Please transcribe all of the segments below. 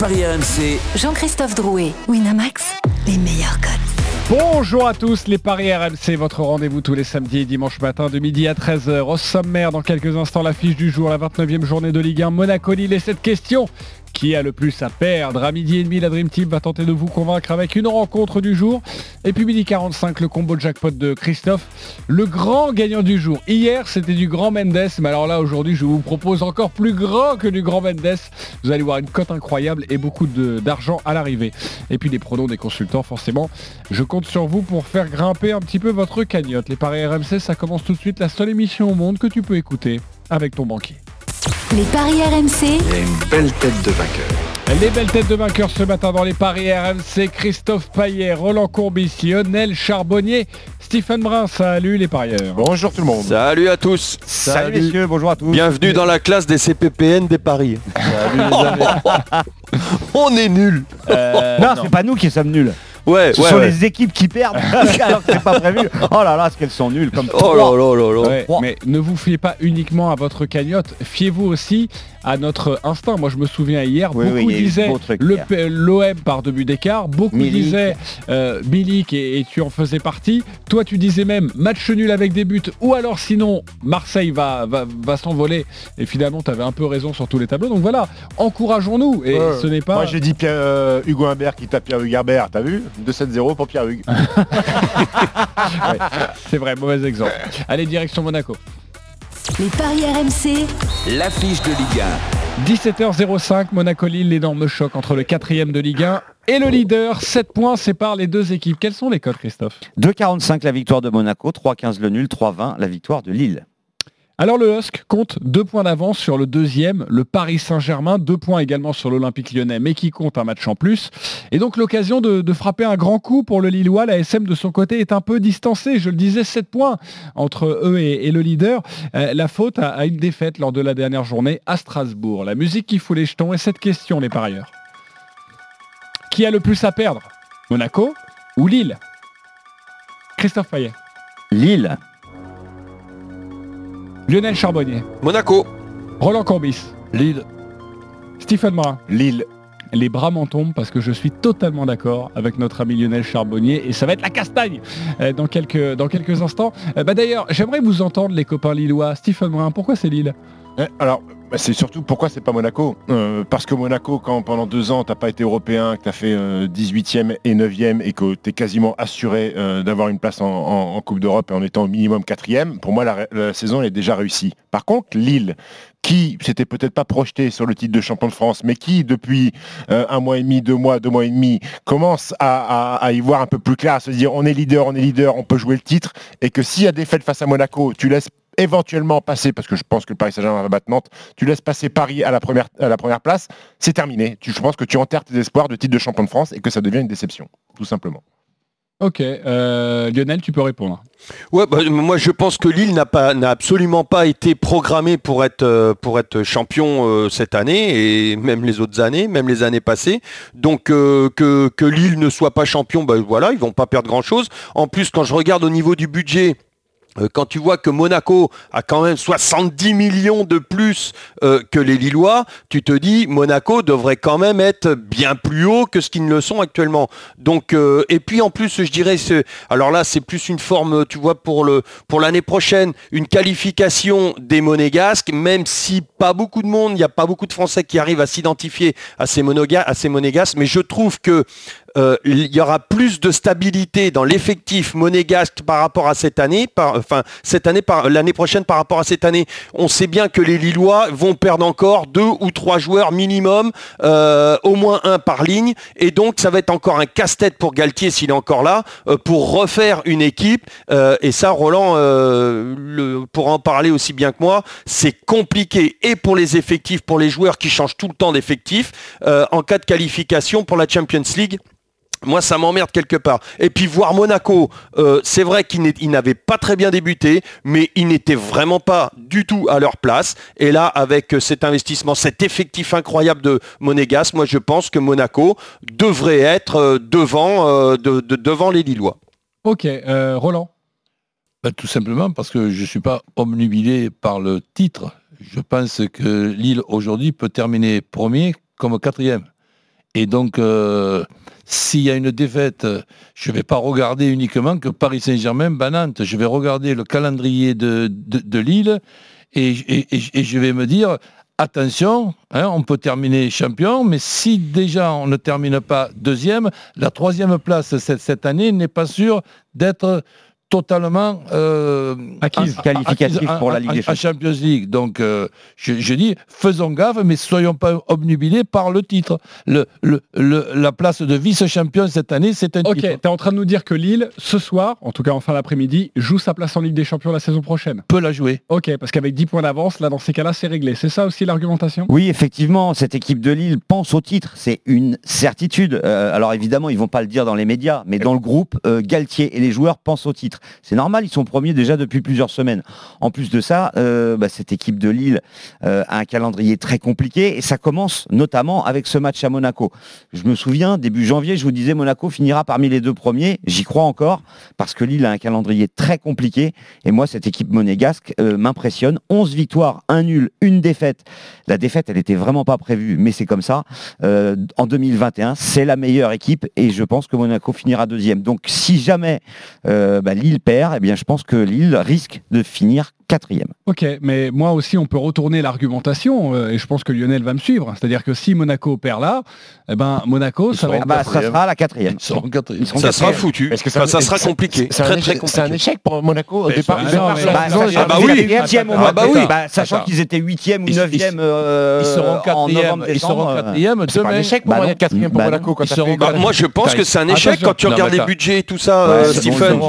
Paris RMC, Jean-Christophe Drouet, Winamax, les meilleurs codes. Bonjour à tous, les Paris RMC, votre rendez-vous tous les samedis et dimanches matin de midi à 13h. Au sommaire, dans quelques instants, l'affiche du jour, la 29e journée de Ligue 1, Monaco-Lille et cette question. Qui a le plus à perdre À midi et demi, la Dream Team va tenter de vous convaincre avec une rencontre du jour. Et puis midi 45, le combo jackpot de Christophe, le grand gagnant du jour. Hier, c'était du grand Mendes, mais alors là, aujourd'hui, je vous propose encore plus grand que du grand Mendes. Vous allez voir une cote incroyable et beaucoup d'argent à l'arrivée. Et puis les pronoms des consultants, forcément. Je compte sur vous pour faire grimper un petit peu votre cagnotte. Les paris RMC, ça commence tout de suite. La seule émission au monde que tu peux écouter avec ton banquier. Les paris RMC, Il y a une belle tête de vainqueur. Les belles têtes de vainqueurs ce matin dans les paris RMC, Christophe Paillet, Roland Courbis, Lionel Charbonnier, Stephen Brun, salut les parieurs. Bonjour tout le monde. Salut à tous. Salut, messieurs, bonjour à tous. Bienvenue dans la classe des CPPN des paris. On est nuls. non, c'est pas nous qui sommes nuls. Ouais, Ce ouais, sont ouais. les équipes qui perdent alors que c'est pas prévu. Oh là là, ce qu'elles sont nulles comme Oh là là là là. Ouais, Trois. mais ne vous fiez pas uniquement à votre cagnotte, fiez-vous aussi à notre instinct. Moi je me souviens hier, Oui, beaucoup disaient l'OM par deux buts d'écart, beaucoup Milik. disaient euh, Milik et, et tu en faisais partie. Toi tu disais même match nul avec des buts ou alors sinon Marseille va, va, va s'envoler et finalement tu avais un peu raison sur tous les tableaux. Donc voilà, encourageons-nous et ce n'est pas... Moi j'ai dit Pierre, euh, Hugo Humbert qui tape Pierre Hugues Herbert, t'as vu 2-7-0 pour Pierre Hugues. Ouais, c'est vrai, mauvais exemple. Allez, direction Monaco. Les paris RMC, l'affiche de Ligue 17h05, Monaco-Lille, l'énorme choc entre le quatrième de Ligue 1 et le leader. 7 points séparent les deux équipes. Quels sont les codes, Christophe? 2,45 la victoire de Monaco, 3,15 le nul, 3,20 la victoire de Lille. Alors le Husk compte deux points d'avance sur le deuxième, le Paris Saint-Germain, deux points également sur l'Olympique lyonnais, mais qui compte un match en plus. Et donc l'occasion de, frapper un grand coup pour le Lillois. La SM de son côté est un peu distancée, je le disais, 7 points entre eux et, le leader. Euh, la faute à, à une défaite lors de la dernière journée à Strasbourg. La musique qui fout les jetons et cette question, les parieurs. Qui a le plus à perdre? Monaco ou Lille? Christophe Payet. Lille, Lionel Charbonnier. Monaco. Roland Courbis. Lille. Stephen Brun. Lille. Les bras m'en tombent parce que je suis totalement d'accord avec notre ami Lionel Charbonnier et ça va être la castagne euh, dans quelques, dans quelques instants. Euh, bah D'ailleurs, j'aimerais vous entendre les copains lillois. Stephen Brun, pourquoi c'est Lille? Alors, bah, c'est surtout pourquoi c'est pas Monaco? Euh, Parce que Monaco, quand pendant deux ans t'as pas été européen, que t'as fait euh, 18e et 9e et que t'es quasiment assuré euh, d'avoir une place en, Coupe d'Europe et en étant au minimum quatrième, pour moi la, saison est déjà réussie. Par contre, Lille, qui s'était peut-être pas projeté sur le titre de champion de France, mais qui depuis euh, un mois et demi, deux mois, deux mois et demi, commence à, y voir un peu plus clair, à se dire on est leader, on est leader, on peut jouer le titre, et que s'il y a des face à Monaco, tu laisses éventuellement passer, parce que je pense que le Paris Saint-Germain va battre Nantes, tu laisses passer Paris à la première, à la première place, c'est terminé. Tu, je pense que tu enterres tes espoirs de titre de champion de France et que ça devient une déception, tout simplement. Ok, euh, Lionel, tu peux répondre. Ouais, bah, moi je pense que Lille n'a pas, n'a absolument pas été programmé pour être, euh, pour être champion euh, cette année et même les autres années, même les années passées. Donc euh, que, que Lille ne soit pas champion, bah, voilà, ils vont pas perdre grand chose. En plus, quand je regarde au niveau du budget. Euh, Quand tu vois que Monaco a quand même 70 millions de plus euh, que les Lillois, tu te dis Monaco devrait quand même être bien plus haut que ce qu'ils ne le sont actuellement. Donc euh, et puis en plus je dirais alors là c'est plus une forme tu vois pour pour l'année prochaine une qualification des monégasques même si pas beaucoup de monde, il n'y a pas beaucoup de Français qui arrivent à s'identifier à à ces monégasques mais je trouve que euh, il y aura plus de stabilité dans l'effectif monégasque par rapport à cette année, enfin cette année, l'année prochaine par rapport à cette année. On sait bien que les Lillois vont perdre encore deux ou trois joueurs minimum, euh, au moins un par ligne, et donc ça va être encore un casse-tête pour Galtier s'il est encore là, euh, pour refaire une équipe. Et ça, Roland pourra en parler aussi bien que moi. C'est compliqué et pour les effectifs, pour les joueurs qui changent tout le temps d'effectif, euh, en cas de qualification pour la Champions League. Moi, ça m'emmerde quelque part. Et puis voir Monaco, euh, c'est vrai qu'ils n'avaient pas très bien débuté, mais ils n'étaient vraiment pas du tout à leur place. Et là, avec euh, cet investissement, cet effectif incroyable de Monégas, moi, je pense que Monaco devrait être euh, devant, euh, de- de- devant les Lillois. Ok, euh, Roland. Ben, tout simplement parce que je ne suis pas omnubilé par le titre. Je pense que Lille aujourd'hui peut terminer premier comme quatrième. Et donc, euh, s'il y a une défaite, je ne vais pas regarder uniquement que Paris Saint-Germain, Banante. Je vais regarder le calendrier de, de, Lille et, je vais me dire, attention, hein, on peut terminer champion, mais si déjà on ne termine pas deuxième, la troisième place cette, cette année n'est pas sûre d'être totalement euh, acquise, qualificatif pour la Ligue des Champions. League. Donc, euh, je, je, dis, faisons gaffe, mais soyons pas obnubilés par le titre. Le, le, la place de vice-champion cette année, c'est un titre. Ok, tu es en train de nous dire que Lille, ce soir, en tout cas en fin d'après-midi, joue sa place en Ligue des Champions la saison prochaine Peut la jouer. Ok, parce qu'avec 10 points d'avance, là, dans ces cas-là, c'est réglé. C'est ça aussi l'argumentation? Oui, effectivement, cette équipe de Lille pense au titre. C'est une certitude. Euh, alors évidemment, ils vont pas le dire dans les médias, mais dans le groupe, Galtier et les joueurs pensent au titre. C'est normal, ils sont premiers déjà depuis plusieurs semaines. En plus de ça, euh, bah, cette équipe de Lille euh, a un calendrier très compliqué et ça commence notamment avec ce match à Monaco. Je me souviens, début janvier, je vous disais Monaco finira parmi les deux premiers. J'y crois encore parce que Lille a un calendrier très compliqué et moi, cette équipe monégasque euh, m'impressionne. 11 victoires, un nul, une défaite. La défaite, elle n'était vraiment pas prévue, mais c'est comme ça. en 2021, c'est la meilleure équipe et je pense que Monaco finira deuxième. Donc si jamais bah, Lille perd, eh bien, je pense que Lille risque de finir quatrième. Ok, mais moi aussi, on peut retourner l'argumentation, euh, et je pense que Lionel va me suivre. C'est-à-dire que si Monaco perd là, eh ben, Monaco, ça, va être bah, ça sera la quatrième. Ils ça sera foutu. Est-ce que ça, ça sera compliqué. C'est un, un, échec pour Monaco au départ. ah bah oui, ah bah oui. sachant qu'ils étaient huitième ou neuvième euh, ils seront quatrième. Ils seront quatrième. C'est un échec pour bah quatrième pour Monaco. Moi, je pense que c'est un échec quand tu regardes les budgets et tout ça, Stephen.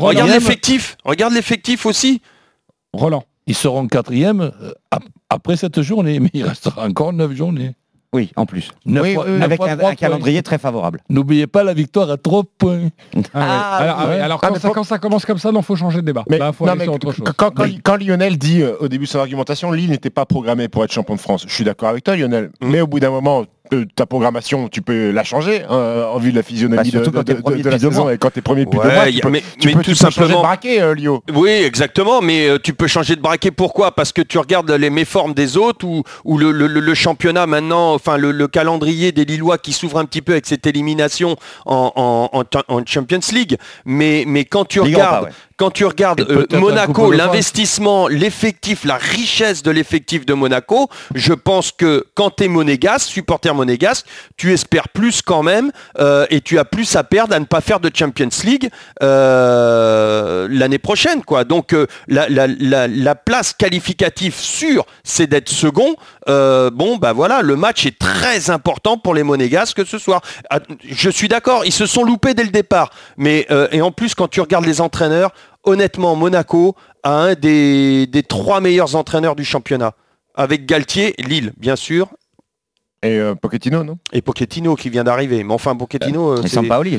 Regarde l'effectif. Regarde l'effectif aussi. Roland. Ils seront quatrième euh, après cette journée, mais il restera encore neuf journées. Oui, en plus. avec un, calendrier très favorable. N'oubliez pas la victoire à trois points. Ah, alors, ah, quand, ça, commence comme ça, il faut changer de débat. Quand, Lionel dit euh, au début de son argumentation, Lille n'était pas programmé pour être champion de France. Je suis d'accord avec toi, Lionel. Mm. Mais au bout d'un moment, ta programmation, tu peux la changer hein, en vue de la physionomie bah, de, de, de, de, la saison et quand t'es premier depuis ouais, deux mois, tu peux, mais, tu mais peux, tout simplement changer de braquet, euh, Lio. Oui, exactement, mais euh, tu peux changer de braquet pourquoi? Parce que tu regardes les méformes des autres ou, ou le, le, le, championnat maintenant, enfin le, calendrier des Lillois qui s'ouvre un petit peu avec cette élimination en, en, en, en Champions League. Mais, mais quand tu regardes, quand tu regardes euh, Monaco, l'investissement, l'effectif, la richesse de l'effectif de Monaco, je pense que quand tu es monégasque, supporter monégasque, tu espères plus quand même euh, et tu as plus à perdre à ne pas faire de Champions League euh, l'année prochaine. Quoi. Donc la, place qualificative sûre, c'est d'être second. bon, bah voilà, le match est très important pour les monégasques ce soir. Ah, je suis d'accord, ils se sont loupés dès le départ. Mais, et en plus, quand tu regardes les entraîneurs, honnêtement, Monaco a un des, trois meilleurs entraîneurs du championnat. Avec Galtier, Lille, bien sûr, et euh, Pochettino, non? Et Pochettino qui vient d'arriver. Mais enfin, Pochettino, euh, c'est Sampaoli.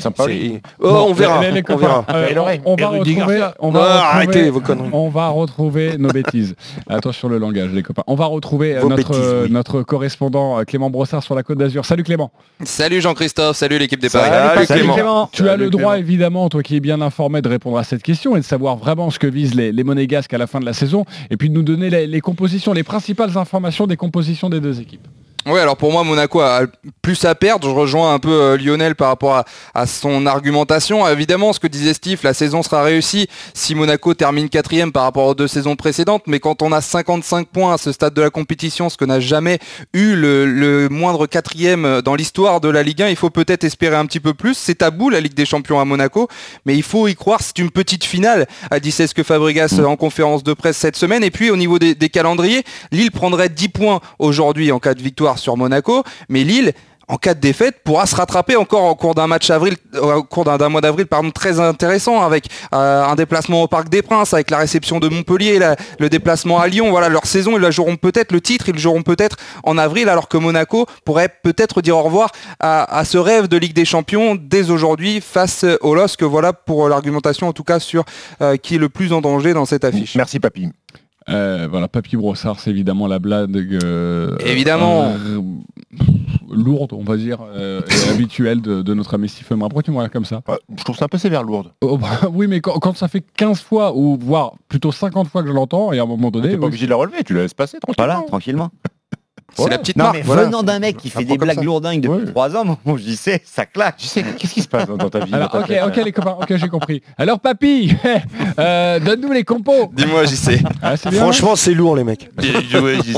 Oh, on verra. on verra. Euh, on, va retrouver, on, va retrouver, arrêtez vos conneries. on va retrouver nos bêtises. Attention le langage, les copains. On va retrouver notre, bêtises, oui. notre correspondant Clément Brossard sur la Côte d'Azur. Salut Clément. Salut Jean-Christophe. Salut l'équipe des Paris. Salut, salut, Clément. Tu as le droit, évidemment, toi qui es bien informé, de répondre à cette question et de savoir vraiment ce que visent les, les monégasques à la fin de la saison et puis de nous donner les, les compositions, les principales informations des compositions des deux équipes. Oui, alors pour moi, Monaco a plus à perdre. Je rejoins un peu euh, Lionel par rapport à, son argumentation. Évidemment, ce que disait Steve, la saison sera réussie si Monaco termine quatrième par rapport aux deux saisons précédentes. Mais quand on a 55 points à ce stade de la compétition, ce que n'a jamais eu le, moindre quatrième dans l'histoire de la Ligue 1, il faut peut-être espérer un petit peu plus. C'est tabou la Ligue des Champions à Monaco, mais il faut y croire. C'est une petite finale, a dit ce que Fabregas en conférence de presse cette semaine. Et puis au niveau des, des calendriers, Lille prendrait 10 points aujourd'hui en cas de victoire sur Monaco, mais Lille en cas de défaite, pourra se rattraper encore au cours d'un match avril, euh, au cours d'un mois d'avril, pardon, très intéressant, avec euh, un déplacement au Parc des Princes, avec la réception de Montpellier, le déplacement à Lyon. Voilà, leur saison, ils la joueront peut-être, le titre, ils joueront peut-être en avril, alors que Monaco pourrait peut-être dire au revoir à, ce rêve de Ligue des Champions dès aujourd'hui face au LOSC. Voilà pour l'argumentation, en tout cas, sur euh, qui est le plus en danger dans cette affiche. Merci, Papy. Euh, voilà, Papy Brossard, c'est évidemment la blague. Euh, évidemment. Euh, lourde, on va dire, et habituelle de, notre ami Stephen. Pourquoi tu me comme ça Je trouve ça un peu sévère, lourde. Oh, bah, oui, mais quand, ça fait 15 fois, ou voire plutôt 50 fois que je l'entends, et à un moment donné. Tu pas obligé de la relever, tu la laisses passer tranquillement. Voilà, tranquillement. C'est la petite Non, marque. mais voilà. venant d'un mec qui fait des blagues lourdingues depuis. 3 ans, moi je c'est, ça sais, qu'est-ce qui se passe dans, dans ta vie Alors, dans ta ok, ok les copains, ok j'ai compris. Alors papy, euh, donne-nous les compos. Dis-moi, j'y sais. Ah, Franchement, c'est lourd, les mecs.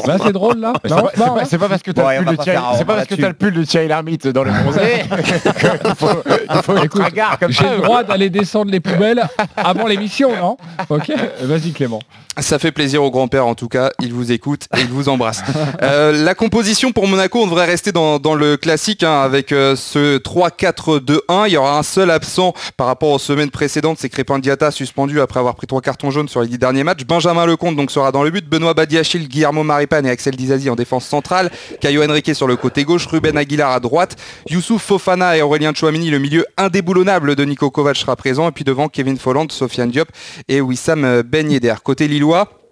Là c'est drôle là. C'est pas, hein. parce que t'as Bon, le le pull de Thierry Lhermitte dans les bronzés qu'il faut, il faut comme J'ai le droit d'aller descendre les poubelles avant l'émission, non Ok, vas-y Clément. Ça fait plaisir au grand-père en tout cas, il vous écoute et il vous embrasse. Euh, la composition pour Monaco, on devrait rester dans, le classique hein, avec euh, ce 3-4-2-1. Il y aura un seul absent par rapport aux semaines précédentes, c'est Crépin Diata suspendu après avoir pris trois cartons jaunes sur les dix derniers matchs. Benjamin Lecomte donc sera dans le but, Benoît Badiachil, Guillermo Maripane et Axel Dizazi en défense centrale, Caio Henrique sur le côté gauche, Ruben Aguilar à droite, Youssouf Fofana et Aurélien Chouamini, le milieu indéboulonnable de Nico Kovac sera présent et puis devant Kevin Folland, Sofiane Diop et Wissam Ben Yedder. Côté Lillois,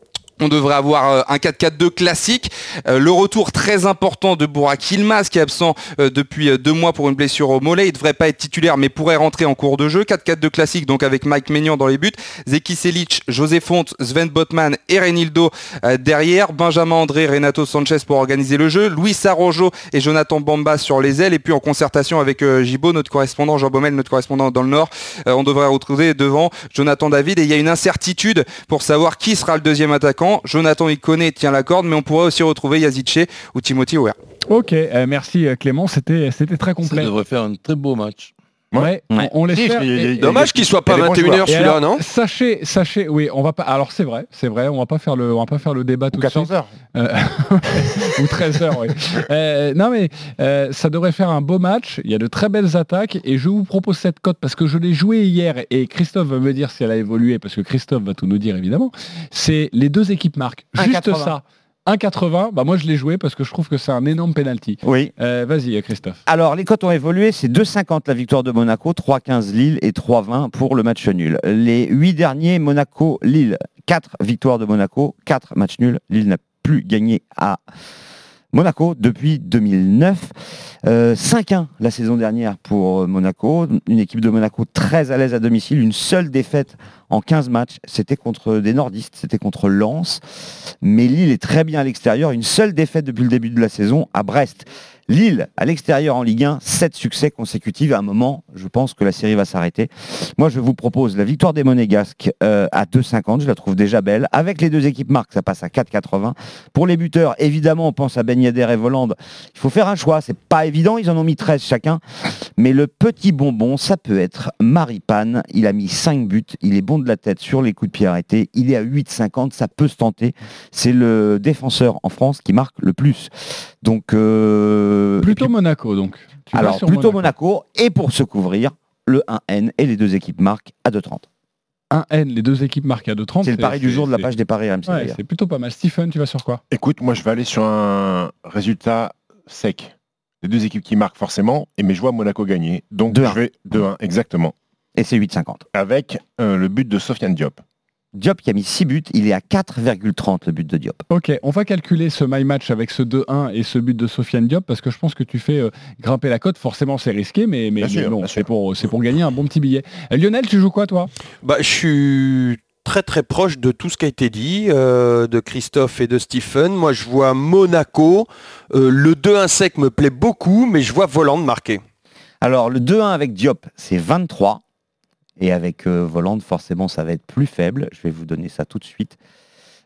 on devrait avoir euh, un 4-4-2 classique. Euh, le retour très important de Burak Yilmaz qui est absent euh, depuis deux mois pour une blessure au mollet. Il devrait pas être titulaire mais pourrait rentrer en cours de jeu. 4-4-2 classique donc avec Mike Maignan dans les buts. Zeki Selic, José Font, Sven Botman et Renildo derrière. Benjamin André, Renato Sanchez pour organiser le jeu. Luis Arrojo et Jonathan Bamba sur les ailes. Et puis en concertation avec Gibo, notre correspondant, Jean Baumel, notre correspondant dans le Nord, on devrait retrouver devant Jonathan David. Et il y a une incertitude pour savoir qui sera le deuxième attaquant. Jonathan Iconé tient la corde, mais on pourrait aussi retrouver Yazice ou Timothy Weah. Ok, euh, merci euh, Clément, c'était c'était très Ça complet. devrait faire un très beau match. Ouais, Ouais. on, Et- y a- Dommage qu'il soit pas il y a des bons 21h joueurs. et celui-là, non Sachez, sachez, oui, on va pas. Alors c'est vrai, c'est vrai, on va pas faire le, on va pas faire le débat tout Ou de suite. 14 heures. Euh, ou 13 heures, oui. Euh, non mais euh, ça devrait faire un beau match. Il y a de très belles attaques et je vous propose cette cote parce que je l'ai joué hier et Christophe va me dire si elle a évolué parce que Christophe va tout nous dire évidemment. C'est les deux équipes marquent. Juste 1,80. ça. 1,80. Bah moi je l'ai joué parce que je trouve que c'est un énorme penalty. Oui. Euh, Vas-y Christophe. Alors, les cotes ont évolué. C'est 2,50 la victoire de Monaco, 3,15 Lille et 3,20 pour le match nul. Les huit derniers, Monaco-Lille. 4 victoires de Monaco, 4 matchs nuls. Lille n'a plus gagné à Monaco depuis 2009. Euh, 5-1 la saison dernière pour euh, Monaco. Une équipe de Monaco très à l'aise à domicile. Une seule défaite en 15 matchs. C'était contre des nordistes, c'était contre Lens. Mais Lille est très bien à l'extérieur. Une seule défaite depuis le début de la saison à Brest. Lille, à l'extérieur en Ligue 1, 7 succès consécutifs. À un moment, je pense que la série va s'arrêter. Moi, je vous propose la victoire des Monégasques euh, à 2,50. Je la trouve déjà belle. Avec les deux équipes marques, ça passe à 4,80. Pour les buteurs, évidemment, on pense à Ben Yedder et Voland. Il faut faire un choix. C'est pas évident. Ils en ont mis 13 chacun. Mais le petit bonbon, ça peut être Maripane. Il a mis 5 buts. Il est bon de la tête sur les coups de pied arrêtés. Il est à 8,50. Ça peut se tenter. C'est le défenseur en France qui marque le plus. Donc, euh, Plutôt puis- Monaco donc. Tu vas alors sur plutôt Monaco. Et pour se couvrir, le 1N et les deux équipes marquent à 2,30. 1N, les deux équipes marquent à 2,30. C'est le pari du jour de la page des paris RMC. Ouais, c'est plutôt pas mal. Stephen, tu vas sur quoi? Écoute, moi je vais aller sur un résultat sec. Les deux équipes qui marquent forcément, et mais je vois Monaco gagner. Donc 2-1. je vais 2-1, exactement. Et c'est 8,50. Avec euh, le but de Sofiane Diop. Diop qui a mis 6 buts, il est à 4,30 le but de Diop. Ok, on va calculer ce my match avec ce 2-1 et ce but de Sofiane Diop parce que je pense que tu fais euh, grimper la cote. Forcément, c'est risqué, mais, bon, c'est pour, gagner un bon petit billet. Euh, Lionel, tu joues quoi toi? Bah, je suis très très proche de tout ce qui a été dit, euh, de Christophe et de Stephen. Moi, je vois Monaco. Euh, le 2-1 sec me plaît beaucoup, mais je vois Voland marquer. Alors le 2-1 avec Diop, c'est 23. Et avec euh, Voland, forcément, ça va être plus faible. Je vais vous donner ça tout de suite.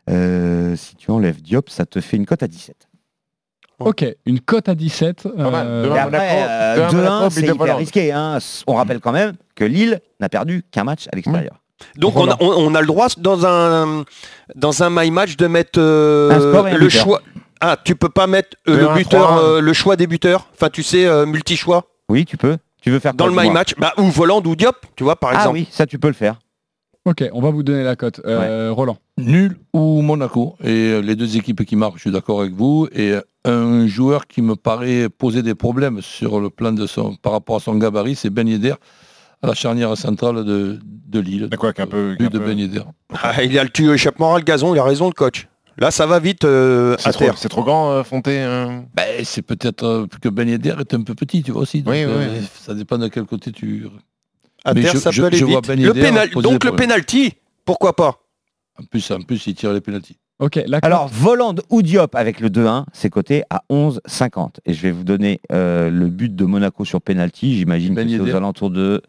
Euh, si tu enlèves Diop, ça te fait une cote à 17. Ok, une cote à 17. Pas mal, euh. Et après, euh, 2-1 2-1, Monaco, c'est hyper risqué. hein. On rappelle quand même que Lille n'a perdu qu'un match à l'extérieur. Donc on a, on- on a le droit dans un dans un my match de mettre euh, le choix. Ah, tu peux pas mettre euh, Le le 1, buteur, 3, euh, le choix des buteurs. Enfin, tu sais, euh, multi-choix Oui, tu peux. Tu veux faire dans quoi, le my match. Bah, ou Voland ou Diop, tu vois, par Ah exemple. oui, ça tu peux le faire. Ok, on va vous donner la cote. Euh, Roland. Nul ou Monaco. Et euh, les deux équipes qui marquent, je suis d'accord avec vous. Et euh, un joueur qui me paraît poser des problèmes sur le plan de son, par rapport à son gabarit, c'est Ben Yedder, à la charnière centrale de, de Lille. D'accord, qu'un peu- qu'un de peu- Ben Yedder. Ah, il a le tuyau échappement le gazon, il a raison le coach. Là, ça va vite euh, C'est à trop, terre. c'est trop grand, euh, Fonté euh Ben, c'est peut-être euh, que Ben Yedder est un peu petit, tu vois aussi. Donc, Oui, oui, euh. Ça dépend de quel côté tu... À Mais terre, je- ça je- peut aller je vite. Ben le pénal- donc le penalty, pourquoi pas? En plus, en plus il tire les pénaltys. Ok, Alors, Voland ou Diop avec le 2-1, c'est coté à 11,50. Et je vais vous donner euh, le but de Monaco sur penalty. J'imagine que Ben c'est aux alentours de.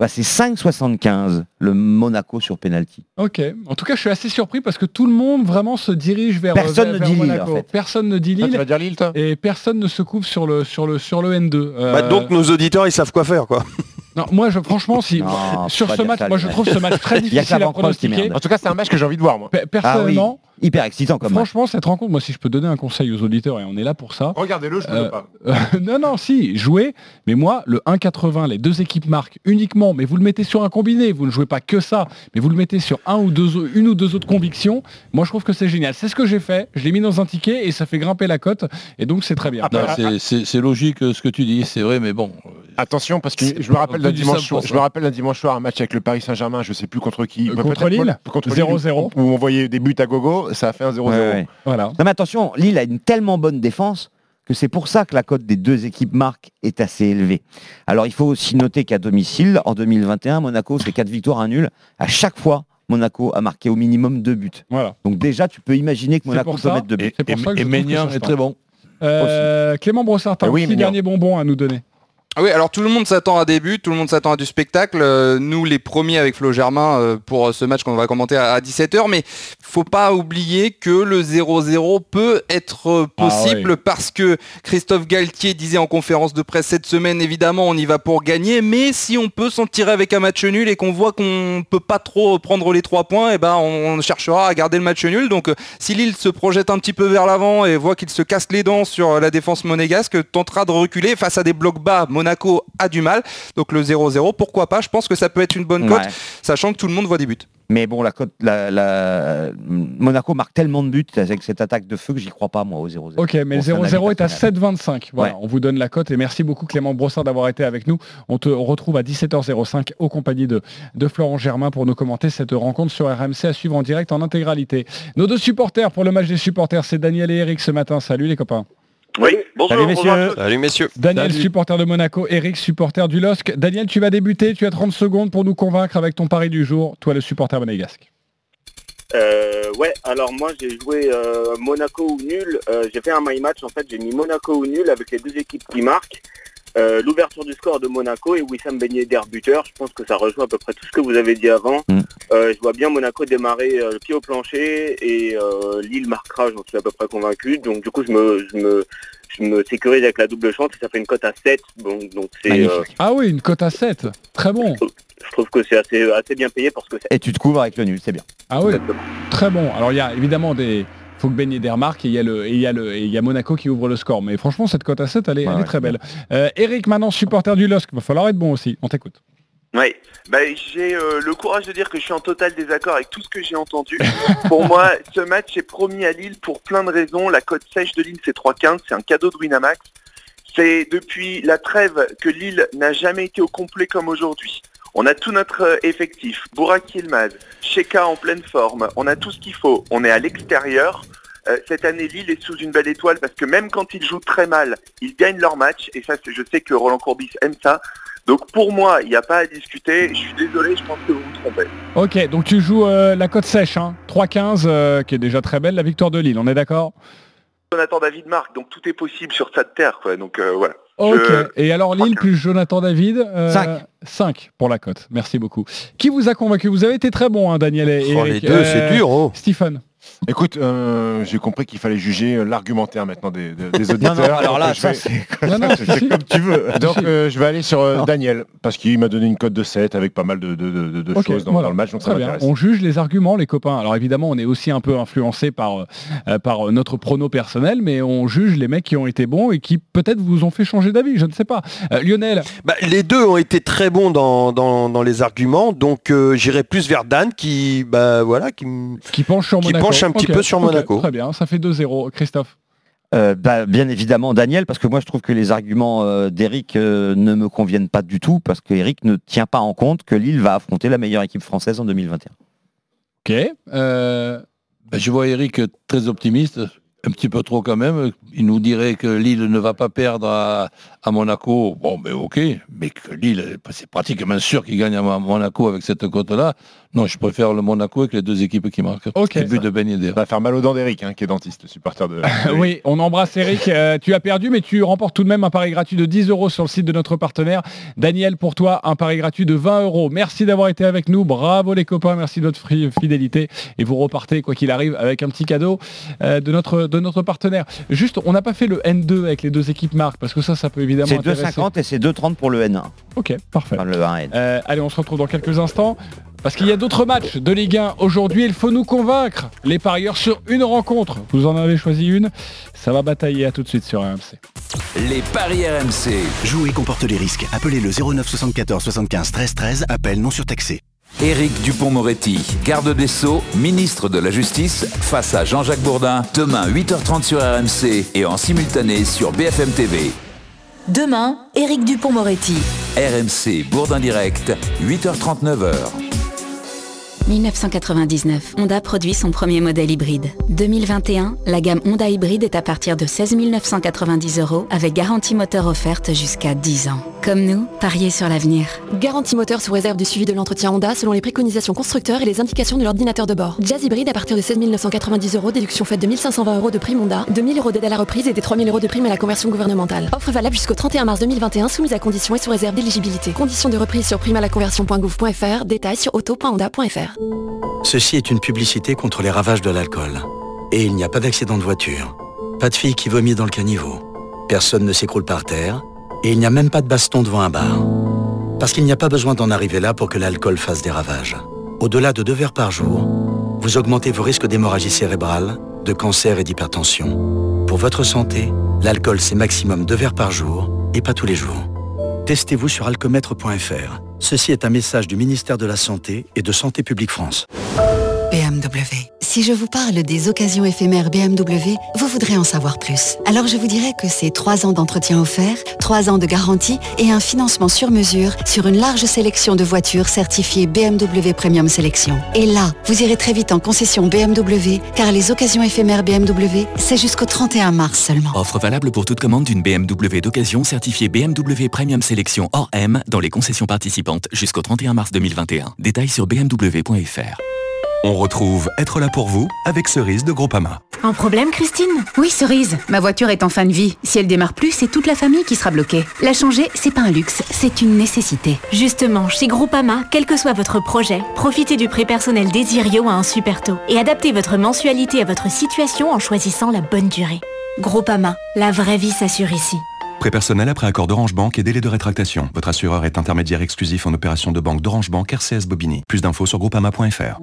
Bah, c'est 5,75 le Monaco sur penalty. Ok. En tout cas, je suis assez surpris parce que tout le monde vraiment se dirige vers Personne vers- ne vers dit Lille, Monaco. en fait. Personne ne dit Ah, tu Lille vas dire Lille, toi? Et personne ne se couvre sur le sur le sur le N2. Euh, Bah, donc nos auditeurs, ils savent quoi faire, quoi. non, moi, je, franchement, si Non, sur ce match, ça, moi, je trouve ce match très difficile à pronostiquer. En tout cas, c'est un match que j'ai envie de voir, moi. Pe- Personnellement, Hyper excitant comme match. franchement, cette rencontre, moi, si je peux donner un conseil aux auditeurs et on est là pour ça. Regardez-le, je ne Euh, veux pas. Euh, non, non, si, jouez. Mais moi, le 1,80, les deux équipes marquent uniquement, mais vous le mettez sur un combiné. Vous ne jouez pas que ça, mais vous le mettez sur un ou deux, une ou deux autres convictions. Moi, je trouve que c'est génial. C'est ce que j'ai fait. Je l'ai mis dans un ticket et ça fait grimper la cote. Et donc, c'est très bien. Ah, c'est- logique euh, ce que tu dis, c'est vrai, mais bon. Attention, parce que je me rappelle d'un dimanche, soir- je me rappelle d'un dimanche soir un match avec le Paris Saint-Germain, je sais plus contre qui. Euh, contre Lille contre 0-0. Où on voyait des buts à gogo, ça a fait un 0-0. Ouais, ouais. Voilà. Non mais attention, Lille a une tellement bonne défense que c'est pour ça que la cote des deux équipes marques est assez élevée. Alors il faut aussi noter qu'à domicile, en 2021, Monaco, c'est 4 victoires, un nul. À chaque fois, Monaco a marqué au minimum deux buts. Voilà. Donc déjà, tu peux imaginer que Monaco pour peut ça. mettre deux buts. Et, C'est pour et- se est très bon. Euh, Clément Brossard, t'as Eh oui, un petit mignon. dernier bonbon à nous donner. Ah Oui, alors tout le monde s'attend à des buts, tout le monde s'attend à du spectacle. Euh, nous, les premiers avec Flo Germain euh, pour ce match qu'on va commenter à, à 17h, mais faut pas oublier que le 0-0 peut être euh, Ah possible parce que Christophe Galtier disait en conférence de presse cette semaine, évidemment, on y va pour gagner, mais si on peut s'en tirer avec un match nul et qu'on voit qu'on peut pas trop prendre les trois points, et ben on cherchera à garder le match nul. Donc euh, si Lille se projette un petit peu vers l'avant et voit qu'il se casse les dents sur la défense monégasque, tentera de reculer face à des blocs bas. Monaco a du mal. Donc le 0-0, pourquoi pas? Je pense que ça peut être une bonne cote, Ouais. sachant que tout le monde voit des buts. Mais bon, la cote, la, la- Monaco marque tellement de buts avec cette attaque de feu que j'y crois pas moi au 0-0. Ok, mais le avis 0-0 est à personnel. 7,25. Voilà, Ouais. on vous donne la cote et merci beaucoup Clément Brossard d'avoir été avec nous. On te retrouve à 17h05 aux compagnies de, de Florent Germain pour nous commenter cette rencontre sur RMC à suivre en direct en intégralité. Nos deux supporters pour le match des supporters, c'est Daniel et Eric ce matin. Salut les copains. Oui, bonjour. Salut messieurs. Salut messieurs. Daniel, Salut. supporter de Monaco, Eric, supporter du LOSC. Daniel, tu vas débuter, tu as 30 secondes pour nous convaincre avec ton pari du jour, toi le supporter monégasque. Euh, ouais, alors moi j'ai joué euh, Monaco ou nul. Euh, j'ai fait un my match en fait, j'ai mis Monaco ou nul avec les deux équipes qui marquent. Euh, L'ouverture du score de Monaco et Wissam Ben Yedder buteur. Je pense que ça rejoint à peu près tout ce que vous avez dit avant. Mm. Euh, je vois bien Monaco démarrer euh, le pied au plancher et euh, Lille marquera, j'en suis à peu près convaincu. Donc du coup je me, je me, je me sécurise avec la double chance et ça fait une cote à 7. Donc, donc c'est, euh, Ah oui, une cote à 7. Très bon. je trouve que c'est assez, assez bien payé parce que c'est Et tu te couvres avec le nul, c'est bien. Ah oui, exactement. très bon. Alors il y a évidemment des... faut que Ben Yedder marque et il y a le et il y a le et il y a Monaco qui ouvre le score. Mais franchement cette cote à 7 elle est, Ouais, elle est ouais, très belle. Euh, Eric maintenant supporter du LOSC, va falloir être bon aussi. On t'écoute. Oui, bah, j'ai euh, le courage de dire que je suis en total désaccord avec tout ce que j'ai entendu. pour moi, ce match est promis à Lille pour plein de raisons. La cote sèche de Lille, c'est 3,15, c'est un cadeau de Winamax. C'est depuis la trêve que Lille n'a jamais été au complet comme aujourd'hui. On a tout notre euh, effectif, Bourak Yilmaz, Sheka en pleine forme, on a tout ce qu'il faut, on est à l'extérieur. Euh, cette année, Lille est sous une belle étoile parce que même quand ils jouent très mal, ils gagnent leur match et ça, je sais que Roland Courbis aime ça. Donc pour moi, il n'y a pas à discuter. Je suis désolé, je pense que vous vous trompez. Ok, donc tu joues euh, la cote sèche, hein, 3-15, euh, qui est déjà très belle, la victoire de Lille, on est d'accord? Jonathan David marque, donc tout est possible sur cette terre. Quoi. Donc voilà. Ok, Je- et alors Lille plus Jonathan David euh, Cinq. 5 pour la cote, merci beaucoup. Qui vous a convaincu? Vous avez été très bon, hein, Daniel et Oh, les deux, Euh, c'est dur. oh. Stephen Écoute, euh, j'ai compris qu'il fallait juger euh, l'argumentaire maintenant des, des- des Non, auditeurs. non, alors là, ça vais- c'est Non, non, c'est si, si. comme tu veux. Donc euh, je vais aller sur euh. Daniel, parce qu'il m'a donné une cote de 7 avec pas mal de, de- de- de Ok, choses dans, voilà. dans le match, donc ça bien. On juge les arguments, les copains. Alors évidemment, on est aussi un peu influencé par, euh, par notre prono personnel, mais on juge les mecs qui ont été bons et qui peut-être vous ont fait changer d'avis, je ne sais pas. Euh, Lionel, Bah, les deux ont été très bons dans, dans, dans les arguments, donc euh, j'irai plus vers Dan qui, bah, voilà, qui, qui penche sur Qui Monaco. penche un petit peu sur Monaco. Très bien, ça fait 2-0. Christophe Euh, bah, bien évidemment Daniel, parce que moi je trouve que les arguments euh, d'Eric euh, ne me conviennent pas du tout, parce qu'Eric ne tient pas en compte que Lille va affronter la meilleure équipe française en 2021. Ok. Euh, Ben, je vois Eric très optimiste, un petit peu trop quand même. Il nous dirait que Lille ne va pas perdre à, à Monaco. Bon, ben ok, mais que Lille, c'est pratiquement sûr qu'il gagne à Mo- Monaco avec cette cote-là. Non, je préfère le Monaco avec les deux équipes qui marquent. Ok. Le but de Ben Yedder. Ça va faire mal aux dents d'Eric, hein, qui est dentiste, supporter de. oui, on embrasse Eric. Euh, tu as perdu, mais tu remportes tout de même un pari gratuit de 10 euros sur le site de notre partenaire. Daniel, pour toi, un pari gratuit de 20 euros. Merci d'avoir été avec nous. Bravo les copains, merci de votre fidélité. Et vous repartez, quoi qu'il arrive, avec un petit cadeau euh, de, notre, de notre partenaire. Juste, on n'a pas fait le N2 avec les deux équipes marques, parce que ça, ça peut évidemment C'est intéresser. 2,50 et c'est 2,30 pour le N1. Ok, parfait. Enfin, le 1N. Euh, allez, on se retrouve dans quelques instants. Parce qu'il y a d'autres matchs de Ligue 1 aujourd'hui, il faut nous convaincre. Les parieurs sur une rencontre. Vous en avez choisi une. Ça va batailler à tout de suite sur RMC. Les paris RMC. Jouer comporte les risques. Appelez le 09 74 75 13 13. Appel non surtaxé. Éric Dupont-Moretti, garde des Sceaux, ministre de la Justice, face à Jean-Jacques Bourdin, demain 8h30 sur RMC et en simultané sur BFM TV. Demain, Éric Dupont-Moretti. RMC Bourdin Direct, 8h39h. 1999, Honda produit son premier modèle hybride. 2021, la gamme Honda hybride est à partir de 16 990 euros avec garantie moteur offerte jusqu'à 10 ans. Comme nous, pariez sur l'avenir. Garantie moteur sous réserve du suivi de l'entretien Honda selon les préconisations constructeurs et les indications de l'ordinateur de bord. Jazz hybride à partir de 16 990 euros, déduction faite de 1520 euros de prime Honda, 2000 euros d'aide à la reprise et des 3000 euros de prime à la conversion gouvernementale. Offre valable jusqu'au 31 mars 2021 soumise à conditions et sous réserve d'éligibilité. Conditions de reprise sur prime à détails sur auto.honda.fr. Ceci est une publicité contre les ravages de l'alcool. Et il n'y a pas d'accident de voiture. Pas de fille qui vomit dans le caniveau. Personne ne s'écroule par terre. Et il n'y a même pas de baston devant un bar. Parce qu'il n'y a pas besoin d'en arriver là pour que l'alcool fasse des ravages. Au-delà de deux verres par jour, vous augmentez vos risques d'hémorragie cérébrale, de cancer et d'hypertension. Pour votre santé, l'alcool c'est maximum deux verres par jour et pas tous les jours. Testez-vous sur alcomètre.fr. Ceci est un message du ministère de la Santé et de Santé publique France. BMW. Si je vous parle des occasions éphémères BMW, vous voudrez en savoir plus. Alors je vous dirais que c'est 3 ans d'entretien offert, 3 ans de garantie et un financement sur mesure sur une large sélection de voitures certifiées BMW Premium Sélection. Et là, vous irez très vite en concession BMW car les occasions éphémères BMW, c'est jusqu'au 31 mars seulement. Offre valable pour toute commande d'une BMW d'occasion certifiée BMW Premium Sélection hors M dans les concessions participantes jusqu'au 31 mars 2021. Détails sur bmw.fr. On retrouve Être là pour vous avec Cerise de Groupama. Un problème, Christine? Oui, Cerise. Ma voiture est en fin de vie. Si elle démarre plus, c'est toute la famille qui sera bloquée. La changer, c'est pas un luxe, c'est une nécessité. Justement, chez Groupama, quel que soit votre projet, profitez du prêt personnel Desirio à un super taux et adaptez votre mensualité à votre situation en choisissant la bonne durée. Groupama, la vraie vie s'assure ici. Prêt personnel après accord d'Orange Bank et délai de rétractation. Votre assureur est intermédiaire exclusif en opération de banque d'Orange Bank RCS Bobigny. Plus d'infos sur groupama.fr.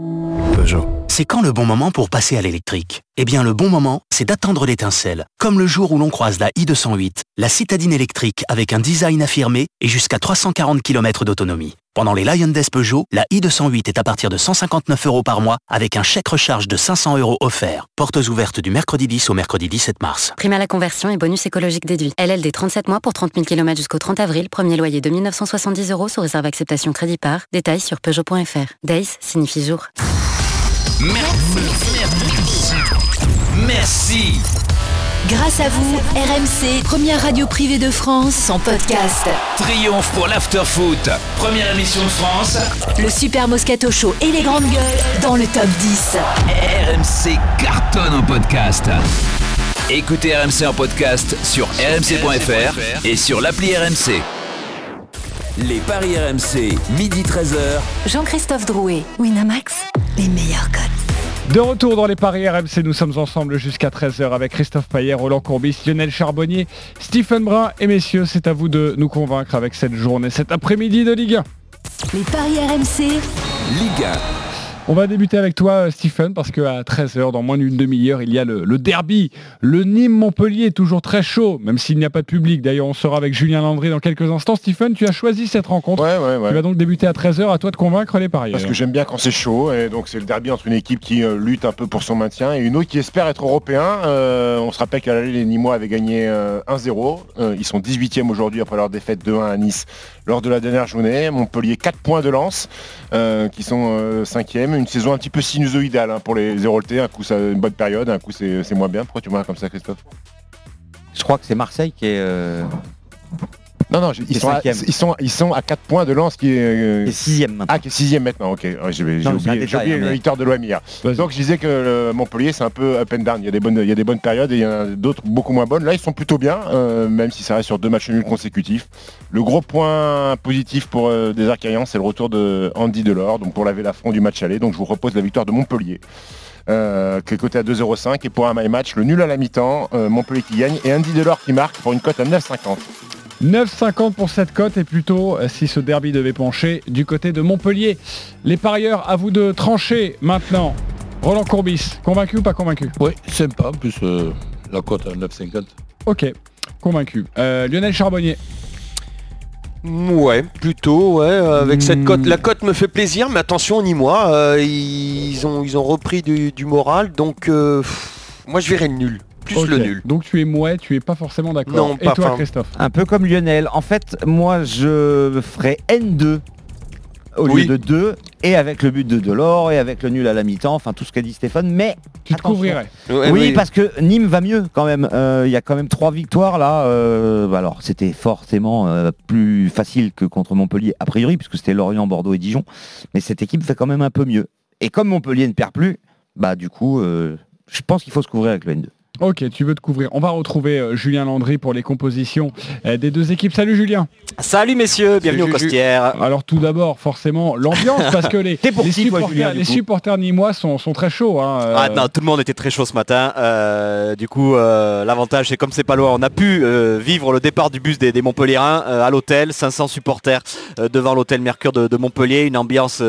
Peugeot. C'est quand le bon moment pour passer à l'électrique? Eh bien, le bon moment, c'est d'attendre l'étincelle. Comme le jour où l'on croise la i208, la citadine électrique avec un design affirmé et jusqu'à 340 km d'autonomie. Pendant les Lion Days Peugeot, la i208 est à partir de 159 euros par mois avec un chèque recharge de 500 euros offert. Portes ouvertes du mercredi 10 au mercredi 17 mars. Prime à la conversion et bonus écologique déduit. LLD 37 mois pour 30 000 km jusqu'au 30 avril. Premier loyer de 1970 euros sous réserve acceptation crédit par. Détails sur Peugeot.fr. Days signifie jour. Merci. Merci. Grâce à vous, RMC, première radio privée de France en podcast. Triomphe pour l'after-foot. Première émission de France. Le Super Moscato Show et les grandes gueules dans le top 10. RMC cartonne en podcast. Écoutez RMC en podcast sur rmc.fr et sur l'appli RMC. Les paris RMC, midi 13h. Jean-Christophe Drouet, Winamax, les meilleurs codes. De retour dans les paris RMC, nous sommes ensemble jusqu'à 13h avec Christophe Paillet, Roland Courbis, Lionel Charbonnier, Stephen Brun et messieurs, c'est à vous de nous convaincre avec cette journée, cet après-midi de Ligue 1. Les paris RMC, Ligue 1. On va débuter avec toi, Stephen, parce qu'à 13h, dans moins d'une demi-heure, il y a le, le derby. Le Nîmes-Montpellier, toujours très chaud, même s'il n'y a pas de public. D'ailleurs, on sera avec Julien Landry dans quelques instants. Stephen, tu as choisi cette rencontre. Ouais, ouais, ouais. Tu vas donc débuter à 13h. À toi de convaincre les parieurs. Parce que j'aime bien quand c'est chaud, et donc c'est le derby entre une équipe qui euh, lutte un peu pour son maintien et une autre qui espère être européen. Euh, on se rappelle qu'à l'aller, les Nîmois avaient gagné euh, 1-0. Euh, ils sont 18e aujourd'hui après leur défaite 2-1 à Nice lors de la dernière journée. Montpellier 4 points de lance, euh, qui sont 5e. Une saison un petit peu sinusoïdale hein, pour les Zéroltais. Un coup, c'est une bonne période, un coup, c'est c'est moins bien. Pourquoi tu vois comme ça, Christophe? Je crois que c'est Marseille qui est, euh, Non, non, ils sont, à, ils, sont, ils sont à 4 points de lance qui est... Euh... 6 Ah, qui est 6 maintenant, ok. Ouais, j'ai oublié, oublié le victoire de l'OM hier. Donc je disais que le Montpellier, c'est un peu up and down. Il y a des bonnes, il y a des bonnes périodes et il y en a d'autres beaucoup moins bonnes. Là, ils sont plutôt bien, euh, même si ça reste sur deux matchs nuls consécutifs. Le gros point positif pour euh, des Arcaillans, c'est le retour de Andy Delors, donc pour laver l'affront du match aller. Donc je vous repose la victoire de Montpellier. Euh, qui est coté à 2,05 et pour un my match, le nul à la mi-temps, euh, Montpellier qui gagne et Andy Delors qui marque pour une cote à 9,50. 9,50 pour cette cote et plutôt euh, si ce derby devait pencher du côté de Montpellier. Les parieurs, à vous de trancher maintenant. Roland Courbis, convaincu ou pas convaincu? Oui, sympa, en plus la cote à 9,50. Ok, convaincu. Lionel Charbonnier Ouais, plutôt, ouais. Avec cette cote, la cote me fait plaisir, mais attention, ni moi, euh, ils ont ils ont repris du, moral, donc euh, moi je verrais le nul. Plus le nul. Donc tu es mouais, tu es pas forcément d'accord. Non, Et toi, Christophe? Un peu comme Lionel. En fait, moi je ferais N2 au lieu de 2 et avec le but de Delors et avec le nul à la mi-temps, enfin tout ce qu'a dit Stéphane, mais tu te couvrirais. oui, parce que Nîmes va mieux quand même. Euh, il y a quand même trois victoires là. Euh, bah alors c'était forcément euh, plus facile que contre Montpellier a priori puisque c'était Lorient, Bordeaux et Dijon, mais cette équipe fait quand même un peu mieux. Et comme Montpellier ne perd plus, bah du coup, je pense qu'il faut se couvrir avec le N2. Ok, tu veux te couvrir. On va retrouver euh, Julien Landry pour les compositions euh, des deux équipes. Salut Julien. Salut messieurs, bienvenue au Costière. Alors tout d'abord, forcément, l'ambiance, parce que les, les, supporters, les supporters nîmois sont, sont très chauds. Hein, euh. ah, non, tout le monde était très chaud ce matin. du coup, l'avantage, c'est comme c'est pas loin, on a pu vivre le départ du bus des, des Montpellierins à l'hôtel. 500 supporters devant l'hôtel Mercure de, Montpellier. Une ambiance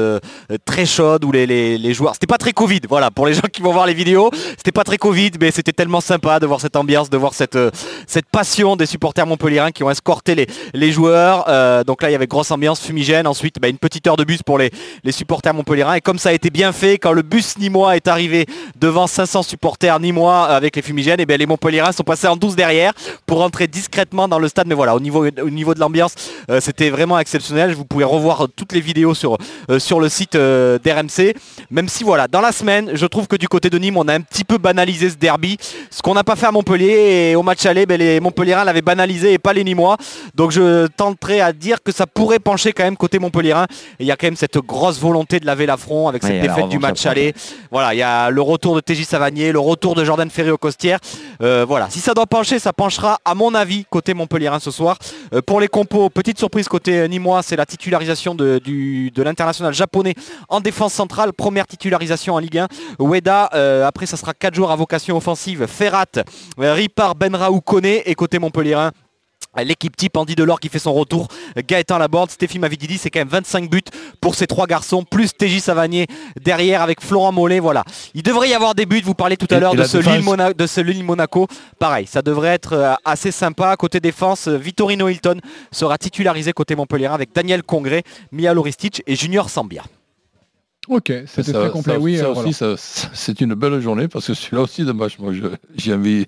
très chaude où les, les joueurs... C'était pas très Covid, voilà, pour les gens qui vont voir les vidéos. C'était pas très Covid, mais c'était tellement sympa de voir cette ambiance, de voir cette, euh, cette passion des supporters montpelliérains qui ont escorté les, les joueurs. Euh, donc là, il y avait grosse ambiance fumigène. Ensuite, bah, une petite heure de bus pour les, les supporters montpelliérains. Et comme ça a été bien fait, quand le bus nîmois est arrivé devant 500 supporters nîmois avec les fumigènes, et bien les montpelliérains sont passés en 12 derrière pour rentrer discrètement dans le stade. Mais voilà, au niveau, au niveau de l'ambiance, euh, c'était vraiment exceptionnel. Vous pouvez revoir toutes les vidéos sur, sur le site d'RMC. Même si voilà, dans la semaine, je trouve que du côté de Nîmes, on a un petit peu banalisé ce derby ce qu'on n'a pas fait à Montpellier et au match aller, ben, les Montpelliérains l'avaient banalisé et pas les Nîmois. Donc je tenterai à dire que ça pourrait pencher quand même côté Montpelliérain. Il y a quand même cette grosse volonté de laver l'affront avec cette défaite du match aller. Voilà, il y a le retour de TJ Savanier, le retour de Jordan Ferry au Costière. Euh, voilà, si ça doit pencher, ça penchera à mon avis côté Montpelliérain ce soir. Euh, pour les compos, petite surprise côté Nîmois, c'est la titularisation de, de l'international japonais en défense centrale. Première titularisation en Ligue 1. Ueda, euh, après ça sera 4 jours à vocation offensive. Ferrat, Ripard, Benraou, Koné et côté Montpellierin. L'équipe type Andy Delors qui fait son retour, Gaëtan Laborde, Stéphie Mavididi, c'est quand même 25 buts pour ces trois garçons, plus TJ Savanier derrière avec Florent Mollet, voilà. Il devrait y avoir des buts, vous parlez tout à l'heure de, ce Lille Monaco, pareil, ça devrait être euh, assez sympa. Côté défense, Vittorino Hilton sera titularisé côté Montpellier avec Daniel Congré, Mia Loristic et Junior Sambia. Ok, c'était très complet. Ça, oui, ça aussi, c'est une belle journée parce que celui-là aussi de match, moi j'ai envie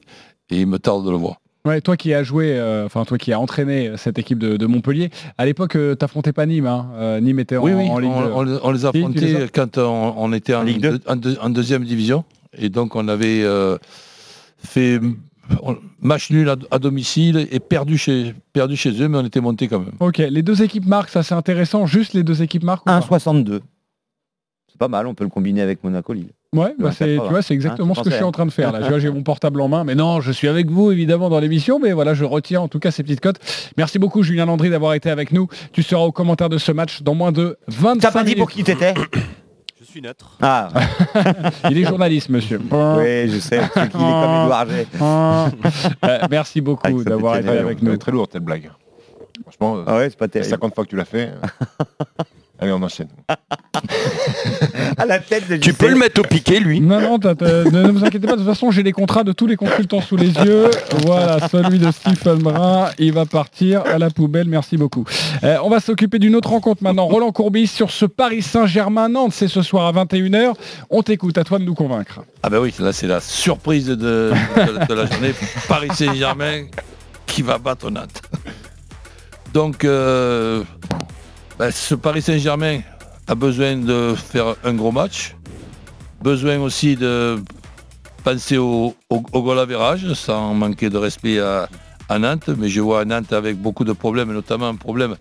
et il me tarde de le voir. Ouais, toi qui as joué, euh, enfin toi qui as entraîné cette équipe de, Montpellier, à l'époque tu euh, t'affrontais pas Nîmes, hein. Euh, Nîmes était en, oui, oui, Ligue on, on, les affrontait quand on, était en, en, deuxième division et donc on avait fait match nul à, domicile et perdu chez, perdu chez eux, mais on était monté quand même. Ok, les deux équipes marquent, ça c'est intéressant, juste les deux équipes marquent 1,62 pas mal, on peut le combiner avec Monaco Lille. Ouais, bah c'est, tu vois, c'est exactement hein, ce que je suis en train de faire là. j'ai mon portable en main, mais non, je suis avec vous évidemment dans l'émission, mais voilà, je retiens en tout cas ces petites cotes. Merci beaucoup Julien Landry d'avoir été avec nous. Tu seras au commentaire de ce match dans moins de 25 T'as pas dit pour qui t'étais Je suis neutre. Ah. il est journaliste, monsieur. oui, je sais. qu'il est comme Edouard euh, merci beaucoup d'avoir été avec nous. Très lourd, telle blague. Franchement, ah ouais, c'est pas terrible. 50 fois que tu l'as fait. Allez, on enchaîne. À la tête de Tu peux le mettre au piqué, lui. Non, non, ne, vous inquiétez pas. De toute façon, j'ai les contrats de tous les consultants sous les yeux. Voilà, celui de Stephen Brun, il va partir à la poubelle. Merci beaucoup. Euh, on va s'occuper d'une autre rencontre maintenant. Roland Courbis sur ce Paris Saint-Germain-Nantes. C'est ce soir à 21h. On t'écoute. À toi de nous convaincre. Ah ben oui, là, c'est la surprise de, la journée. Paris Saint-Germain qui va battre Nantes. Donc, euh, ben, ce Paris Saint-Germain a besoin de faire un gros match, besoin aussi de penser au, au, goal sans manquer de respect à, Nantes, mais je vois Nantes avec beaucoup de problèmes, notamment un problème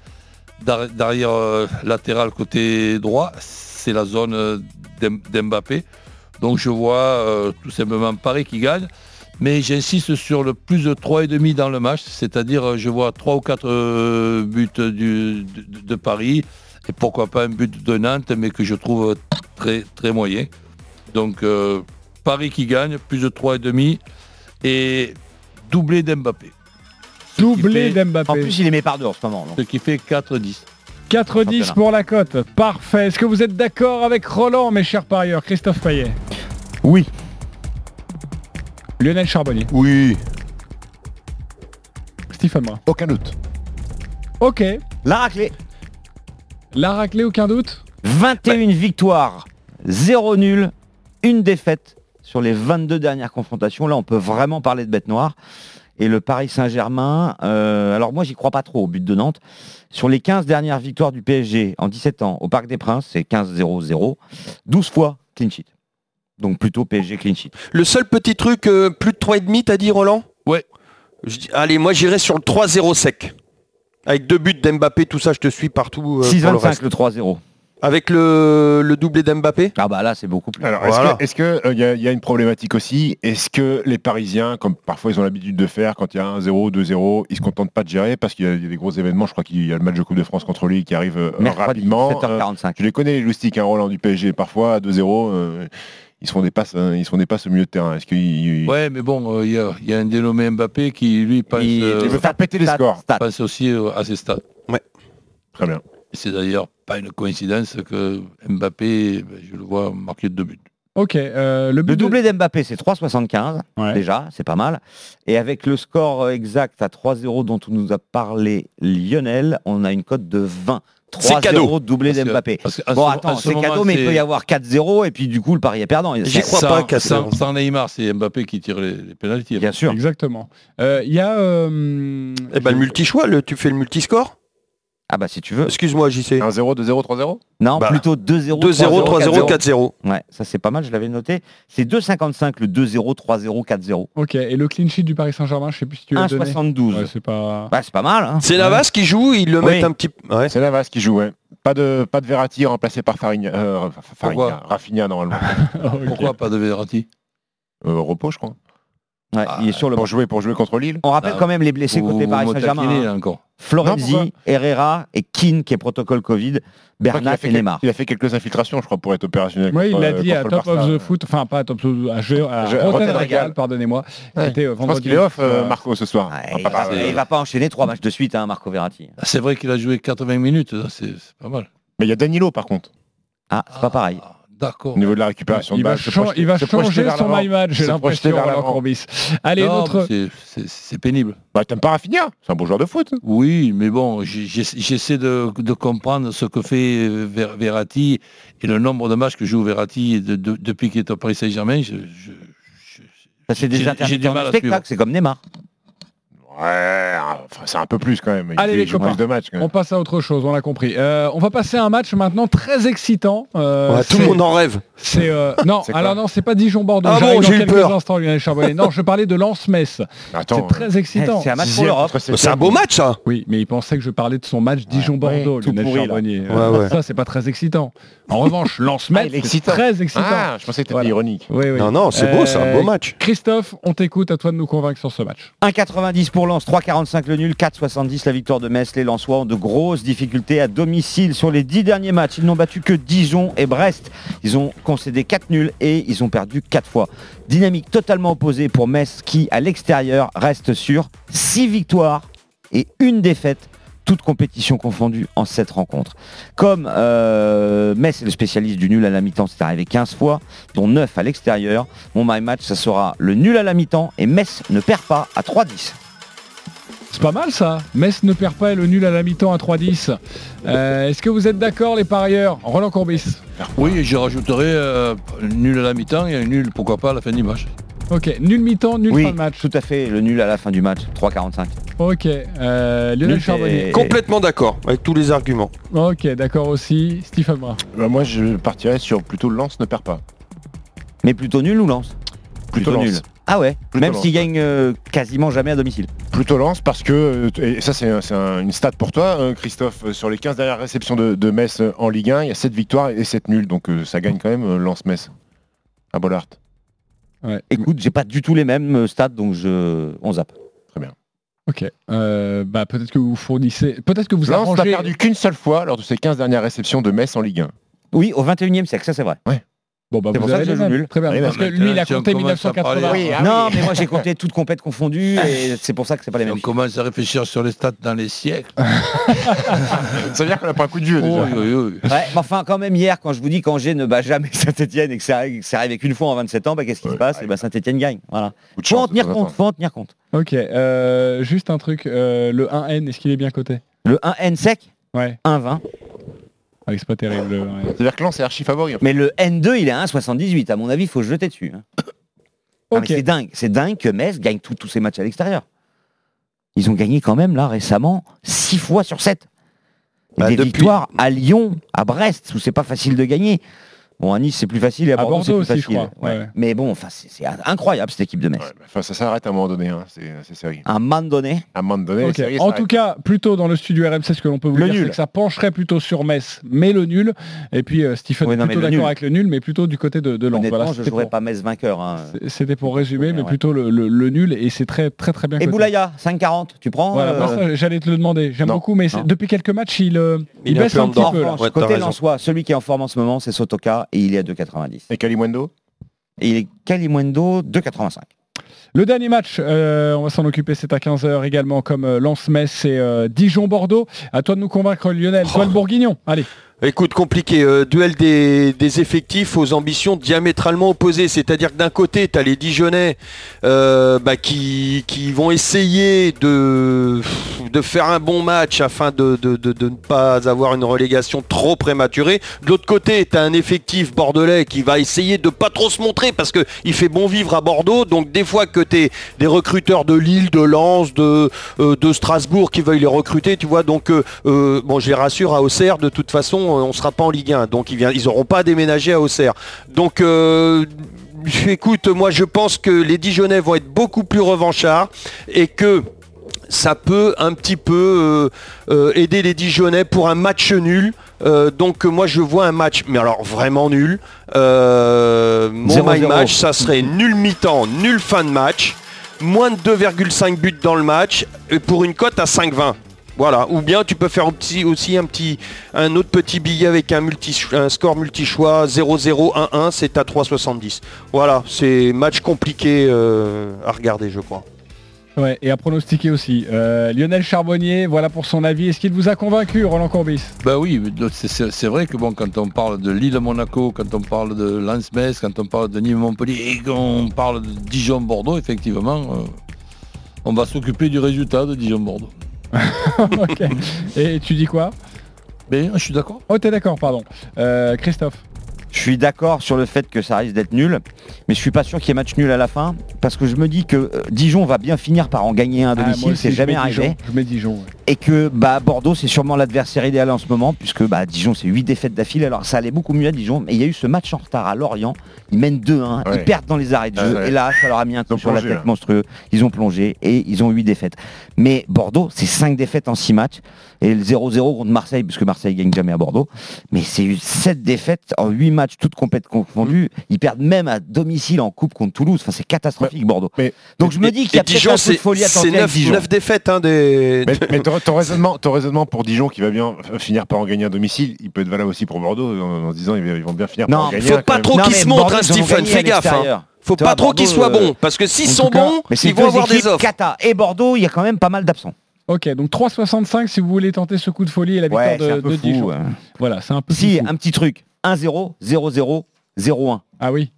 d'arrière euh, latéral côté droit, c'est la zone euh, d'Mbappé. Donc je vois euh, tout simplement Paris qui gagne. Mais j'insiste sur le plus de 3,5 dans le match, c'est-à-dire je vois 3 ou 4 buts de, Paris et pourquoi pas un but de Nantes, mais que je trouve très, très moyen. Donc Paris qui gagne, plus de 3,5 et doublé d'Mbappé. Doublé d'Mbappé. En plus, il est mis par deux en ce moment. Ce qui fait 4-10. 4-10 pour la cote. Parfait. Est-ce que vous êtes d'accord avec Roland, mes chers parieurs? Christophe Payet Oui. Lionel Charbonnier Oui. Stephen Moore Aucun doute. Ok. La raclée. La raclée, aucun doute 21 victoires, 0 nul, une défaite sur les 22 dernières confrontations. Là, on peut vraiment parler de bête noire. Et le Paris Saint-Germain, euh, alors moi j'y crois pas trop au but de Nantes. Sur les 15 dernières victoires du PSG en 17 ans au Parc des Princes, c'est 15-0-0, 12 fois clean sheet. Donc plutôt PSG clean sheet. Le seul petit truc, euh, plus de 3,5 t'as dit Roland? Ouais. allez, moi j'irai sur le 3-0 sec. Avec deux buts d'Mbappé, tout ça, je te suis partout. 6-25 le, le 3-0. Avec le, le doublé d'Mbappé? Ah bah là c'est beaucoup plus. Alors est-ce qu'il euh, y, a une problématique aussi? Est-ce que les Parisiens, comme parfois ils ont l'habitude de faire, quand il y a un 0, 2-0, ils se contentent pas de gérer? Parce qu'il y, a des gros événements, je crois qu'il y a le match de Coupe de France contre lui qui arrive euh, rapidement. 7h45. Euh, je les connais les loustiques, un hein, Roland du PSG, parfois à 2-0. Ils se font des passes, ils se font des passes au milieu de terrain. Est-ce Ouais, mais bon, il y, a un dénommé Mbappé qui lui passe. Il, veut faire péter les scores. Passe aussi à ses stades. Ouais. Très bien. C'est d'ailleurs pas une coïncidence que Mbappé, ben, je le vois marquer deux buts. Ok, euh, le, doublé d'Mbappé, c'est 3,75. Déjà, c'est pas mal. Et avec le score exact à 3-0 dont on nous a parlé Lionel, on a une cote de 20. 3-0 doublé d'Mbappé. Bon, attends, c'est cadeau, mais il peut y avoir 4-0 et puis du coup, le pari est perdant. J'y crois pas qu'à sans, sans, Neymar, c'est Mbappé qui tire les, les pénalties. Bien sûr. Exactement. Euh, Il y a. Euh, eh ben, le multi-choix, tu fais le multiscore? Ah bah si tu veux. Excuse-moi JC. 1-0, 2-0, 3-0 Non, Bah. plutôt 2-0. 2-0, 3-0, 4-0. Ouais, ça c'est pas mal, je l'avais noté. C'est 2,55 le 2-0, 3-0, 4-0. Ok, et le clean sheet du Paris Saint-Germain, je sais plus si tu l'as donné. 1,72. Ouais, c'est pas. Bah c'est pas mal. Hein. C'est Navas qui joue, ils le Oui. mettent un petit... Ouais. C'est Navas qui joue, ouais. Pas de, pas de Verratti remplacé par Farigna, euh, Farigna, Pourquoi Rafinha normalement. Ok. Pourquoi pas de Verratti? Euh, repos, je crois. Ouais, il est sur le Pour jouer, pour jouer contre Lille. On rappelle Ah, quand même les blessés côté vous Paris Saint-Germain. hein. Non, Florenzi, Herrera et Keane qui est protocole Covid, Bernat fait et quel- Neymar. Il a fait quelques infiltrations, je crois, pour être opérationnel. Oui, il contre- l'a dit à contre le Top of the Foot, enfin pas à Top of the à, jeu, à Regal. pardonnez-moi. Ouais. C'était euh, Je pense qu'il est off, euh, Euh, Marco, ce soir. Il, va pas il va pas enchaîner trois matchs de suite, hein, Marco Verratti. Ah, C'est vrai qu'il a joué 80 minutes, c'est pas mal. Mais il y a Danilo, par contre. Ah, c'est pas pareil. D'accord. Au niveau de la récupération il de va, balle, projeter- il va changer son my match, j'ai l'impression. Allez, Non, notre. c'est- pénible. Bah, t'aimes pas Rafinha C'est un bon joueur de foot. Oui, mais bon, j'essaie de, de comprendre ce que fait euh, Ver- Verratti et le nombre de matchs que joue Verratti de- de- depuis qu'il est au Paris Saint-Germain. je- je- Ça, c'est des c'est comme Neymar. Ouais, enfin, c'est un peu plus quand même. Il Allez, les copains. plus de matchs. quand même. On passe à autre chose, on l'a compris. Euh, on va passer à un match maintenant très excitant. Euh, Ouais, tout le monde en rêve. C'est euh, non, alors non, c'est pas Dijon-Bordeaux. Ah J'arrive bon, j'ai eu quelques peur. instants, Lionel Charbonnet. Non, je parlais de Lens-Metz. Attends, C'est très excitant. Eh, C'est un match pour l'Europe. C'est un beau match, ça Oui, mais il pensait que je parlais de son match Dijon-Bordeaux, ouais, tout Lionel pourri. Charbonnier. Ouais, ouais. Ça, c'est pas très excitant. En revanche, Ah, Lens-Metz, il est c'est très excitant. Ah, je pensais que t'étais Voilà. ironique. Oui, oui. Non, non, c'est beau, c'est un beau match. Christophe, on t'écoute, à toi de nous convaincre sur ce match. 1,90 pour Lens, 3,45 le nul, 4,70 la victoire de Metz. Les Lensois ont de grosses difficultés à domicile sur les 10 derniers matchs. Ils n'ont battu que Dijon et Brest. Ils ont concédé 4 nuls et ils ont perdu 4 fois. Dynamique totalement opposée pour Metz qui, à l'extérieur, reste sur 6 victoires et une défaite toutes compétitions confondues en 7 rencontres. Comme euh, Metz est le spécialiste du nul à la mi-temps, c'est arrivé 15 fois, dont 9 à l'extérieur. Mon my match, ça sera le nul à la mi-temps et Metz ne perd pas à 3-10. C'est pas mal ça. Metz ne perd pas et le nul à la mi-temps à 3-10. Euh, Est-ce que vous êtes d'accord les parieurs Roland Courbis Oui, je rajouterai euh, nul à la mi-temps et un nul, pourquoi pas, à la fin du match. Ok, nul mi-temps, nul Oui, fin de match. tout à fait, le nul à la fin du match, 3-45. Ok, euh, Lionel Nul, Charbonnier. Complètement d'accord, avec tous les arguments. Ok, d'accord aussi. Stephen. Bah, moi, je partirais sur plutôt Lens ne perd pas. Mais plutôt nul ou lance Plutôt nul. Ah ouais, Plutôt même Lens, s'ils gagnent euh, quasiment jamais à domicile. Plutôt Lens parce que, euh, et ça c'est un- une stat pour toi euh, Christophe, euh, sur les 15 dernières réceptions de, de Metz en Ligue 1, il y a 7 victoires et 7 nuls, donc euh, ça gagne quand même euh, Lens-Metz à Bollard. Écoute, j'ai pas du tout les mêmes stats, donc je... on zappe. Très bien. Ok. Euh, bah peut-être que vous fournissez. Peut-être que vous Lens n'a arrangez. perdu qu'une seule fois lors de ses 15 dernières réceptions de Metz en Ligue 1. Oui, au 21e siècle, ça c'est vrai. Bon bah C'est vous pour ça avez que je joue nul. Très bien. Oui, Parce que lui il a compté commence à parler- 1980. Oui, ah non, mais moi j'ai compté toutes compètes confondues et c'est pour ça que c'est pas les mêmes. On commence à réfléchir sur les stats dans les siècles. Ça veut dire qu'on a pas un coup de vieux déjà. Oui, oui, oui. Ouais, mais enfin, quand même, hier, quand je vous dis qu'Angers ne bat jamais Saint-Etienne et que ça arrive, que ça arrive qu'une fois en 27 ans, bah, qu'est-ce qui se passe? Et bah, Saint-Etienne gagne. Voilà. Faut en tenir en compte, faut en tenir compte. Ok. euh, juste un truc. euh, le 1N, est-ce qu'il est bien coté? Le 1N sec, Ouais. 1,20. Ah, c'est pas terrible. le 1N. C'est-à-dire que Lens est archi favori. Mais le N2, il est à 1,78. À mon avis, il faut se jeter dessus. hein. Ah, mais Ok. c'est dingue. C'est dingue que Metz gagne tous tous ses matchs à l'extérieur. Ils ont gagné quand même, là, récemment, 6 fois sur 7. Et Bah, des depuis- victoires à Lyon, à Brest, où c'est pas facile de gagner. Bon, à Nice, c'est plus facile et à, À Bordeaux, c'est plus aussi, je facile. crois. Ouais. Ouais. Mais bon, enfin, c'est c'est incroyable cette équipe de Metz. Ouais, bah, enfin, ça s'arrête à un moment donné, hein. c'est c'est sérieux. À un moment donné, À un moment donné, En tout cas, plutôt dans le studio RMC, ce que l'on peut vous Le dire, nul. c'est que ça pencherait plutôt sur Metz, mais le nul. Et puis euh, Stephen Oui, est non, plutôt d'accord nul. avec le nul, mais plutôt du côté de, de Lens. Voilà, je jouerais pour- pas Metz vainqueur. hein. C'était pour résumer, mais plutôt le, le- le nul, et c'est très très très bien. Et. Boulaya, 5,40, tu prends Voilà, euh, j'allais te le demander. J'aime beaucoup, mais depuis quelques matchs, il, euh, baisse un en petit peu. Côté. Lensois, celui qui est en forme en ce moment, c'est Sotoka, et il est à 2,90. Et Kalimundo? Et il est Kalimundo, 2,85. Le dernier match, euh, on va s'en occuper, c'est à 15h également, comme euh, Lens-Metz et euh, Dijon-Bordeaux. À toi de nous convaincre, Lionel. Toi, le Bourguignon. Allez. Écoute, compliqué. euh, duel des, effectifs aux ambitions diamétralement opposées. C'est-à-dire que d'un côté, tu as les Dijonais euh, bah, qui, qui vont essayer de, de faire un bon match afin de, de- de- ne pas avoir une relégation trop prématurée. De l'autre côté, tu as un effectif bordelais qui va essayer de pas trop se montrer parce qu'il fait bon vivre à Bordeaux. Donc des fois que tu es des recruteurs de Lille, de Lens, de, euh, de Strasbourg qui veuillent les recruter, tu vois. Donc bon, je les rassure, à Auxerre, de toute façon, euh, on sera pas en Ligue 1. Donc ils vient- ils auront pas déménagé à Auxerre. Donc euh, écoute, moi je pense que les Dijonais vont être beaucoup plus revanchards et que ça peut un petit peu euh, euh, aider les Dijonais pour un match nul. Euh, donc moi je vois un match, mais alors vraiment nul. Mon 0-0. my match, ça serait nul mi-temps, nul fin de match, moins de 2,5 buts dans le match, et pour une cote à 5,20. Voilà. Ou bien tu peux faire aussi, aussi un petit, un autre petit billet avec un, multi, un score multi-choix 0-0, 1-1, c'est à 3,70. Voilà, c'est match compliqué euh, à regarder, je crois. Ouais, et à pronostiquer aussi. Euh, Lionel Charbonnier, voilà pour son avis. Est-ce qu'il vous a convaincu, Roland Courbis? Bah oui, c'est vrai que bon, quand on parle de Lille-Monaco, quand on parle de Lens-Metz, quand on parle de Nîmes-Montpellier et qu'on parle de Dijon-Bordeaux, effectivement, euh, on va s'occuper du résultat de Dijon-Bordeaux. Ok. Et tu dis quoi? Mais je suis d'accord. Oh, t'es d'accord, pardon. Euh, Christophe Je suis d'accord sur le fait que ça risque d'être nul, mais je suis pas sûr qu'il y ait match nul à la fin, parce que je me dis que euh, Dijon va bien finir par en gagner un à Ah, domicile, aussi, c'est jamais arrivé. Dijon. Je mets Dijon. ouais. Et que bah, Bordeaux, c'est sûrement l'adversaire idéal en ce moment, puisque bah, Dijon, c'est 8 défaites d'affilée. Alors ça allait beaucoup mieux à Dijon, mais il y a eu ce match en retard à Lorient. Ils mènent 2-1, Ouais. ils perdent dans les arrêts de jeu, Ouais, ouais. et là, ça leur a mis un coup sur la tête là. monstrueux. Ils ont plongé et ils ont 8 défaites. Mais Bordeaux, c'est 5 défaites en 6 matchs, et le 0-0 contre Marseille, puisque Marseille gagne jamais à Bordeaux. Mais c'est eu 7 défaites en 8 matchs, toutes compètes confondues. Ils perdent même à domicile en coupe contre Toulouse. Enfin, c'est catastrophique, Bordeaux. mais- Donc je me dis qu'il y a Dijon, un peu de c'est folie à c'est tenter avec 9, Dijon. défaites hein, des... Mais, mais ton, ton raisonnement, ton raisonnement pour Dijon qui va bien finir par en gagner un domicile, il peut être valable aussi pour Bordeaux en, en se disant ils, vont bien finir par Non, en gagner Faut pas trop qu'ils se montrent, Stephen, à fais gaffe. Faut pas trop qu'ils soient euh, bons, parce que s'ils sont cas, bons, ils vont deux avoir des offres. Cata et Bordeaux, il y a quand même pas mal d'absents. Ok, donc 3,65 si vous voulez tenter ce coup de folie et la victoire Ouais, de, un peu de fou. Dijon. hein. Voilà, c'est un peu Si, fou. un petit truc. 1-0, 0-0, 0-1. Ah oui.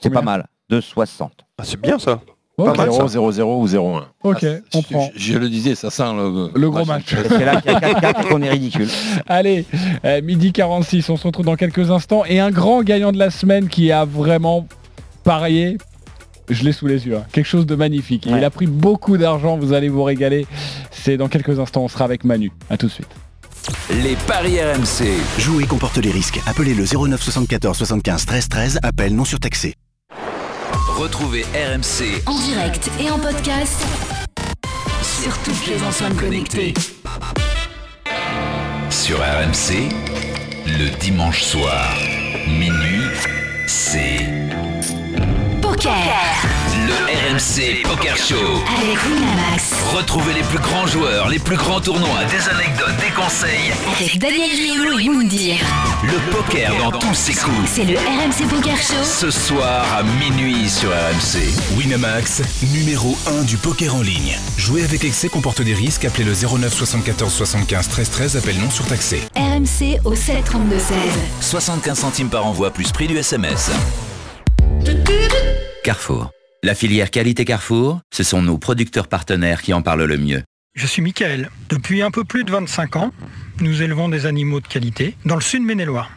C'est pas mal. De 60. Ah, c'est bien ça. Ok, Pas mal, ça. 0, 0, ou 0-1. ok, Ah, on je, prend. je- je le disais, ça sent le, Le gros match. C'est là qu'il y a 4-4 et qu'on est ridicule. Allez, euh, midi 46, on se retrouve dans quelques instants. Et un grand gagnant de la semaine qui a vraiment parié, je l'ai sous les yeux, hein. quelque chose de magnifique. Ouais. Il a pris beaucoup d'argent, vous allez vous régaler. C'est dans quelques instants, on sera avec Manu. A tout de suite. Les paris RMC. Jouer comporte les risques. Appelez le 09 74 75 13 13. Appel non surtaxé. Retrouvez RMC En direct et en podcast sur toutes les enceintes connectées. sur RMC. Le dimanche soir, minuit, c'est Poker le RMC Poker Show. avec Winamax. Retrouvez les plus grands joueurs, les plus grands tournois, des anecdotes, des conseils. Avec Daniel Riolo et Moundir. Le poker dans tous ses coups. C'est le RMC Poker Show. Ce soir à minuit sur RMC. Winamax, numéro 1 du poker en ligne. Jouer avec excès comporte des risques. Appelez le 09 74 75 13 13. Appel non surtaxé. RMC au 732 16. 75 centimes par envoi plus prix du SMS. Carrefour. La filière qualité Carrefour, ce sont nos producteurs partenaires qui en parlent le mieux. Je suis Michael. Depuis un peu plus de 25 ans, nous élevons des animaux de qualité dans le sud Maine-et-Loire.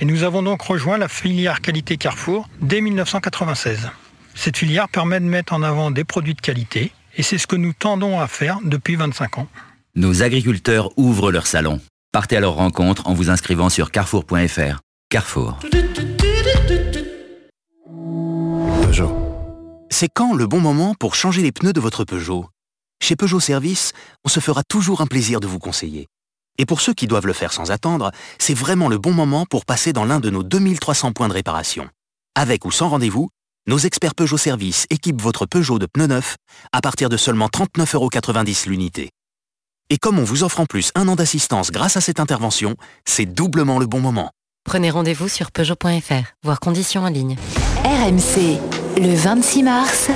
Et nous avons donc rejoint la filière qualité Carrefour dès 1996. Cette filière permet de mettre en avant des produits de qualité et c'est ce que nous tendons à faire depuis 25 ans. Nos agriculteurs ouvrent leur salon. Partez à leur rencontre en vous inscrivant sur carrefour.fr. Carrefour. Peugeot. C'est quand le bon moment pour changer les pneus de votre Peugeot? Chez Peugeot Service, on se fera toujours un plaisir de vous conseiller. Et pour ceux qui doivent le faire sans attendre, c'est vraiment le bon moment pour passer dans l'un de nos 2300 points de réparation. Avec ou sans rendez-vous, nos experts Peugeot Service équipent votre Peugeot de pneus neufs à partir de seulement 39,90€ l'unité. Et comme on vous offre en plus un an d'assistance grâce à cette intervention, c'est doublement le bon moment. Prenez rendez-vous sur Peugeot.fr, voire conditions en ligne. RMC, le 26 mars.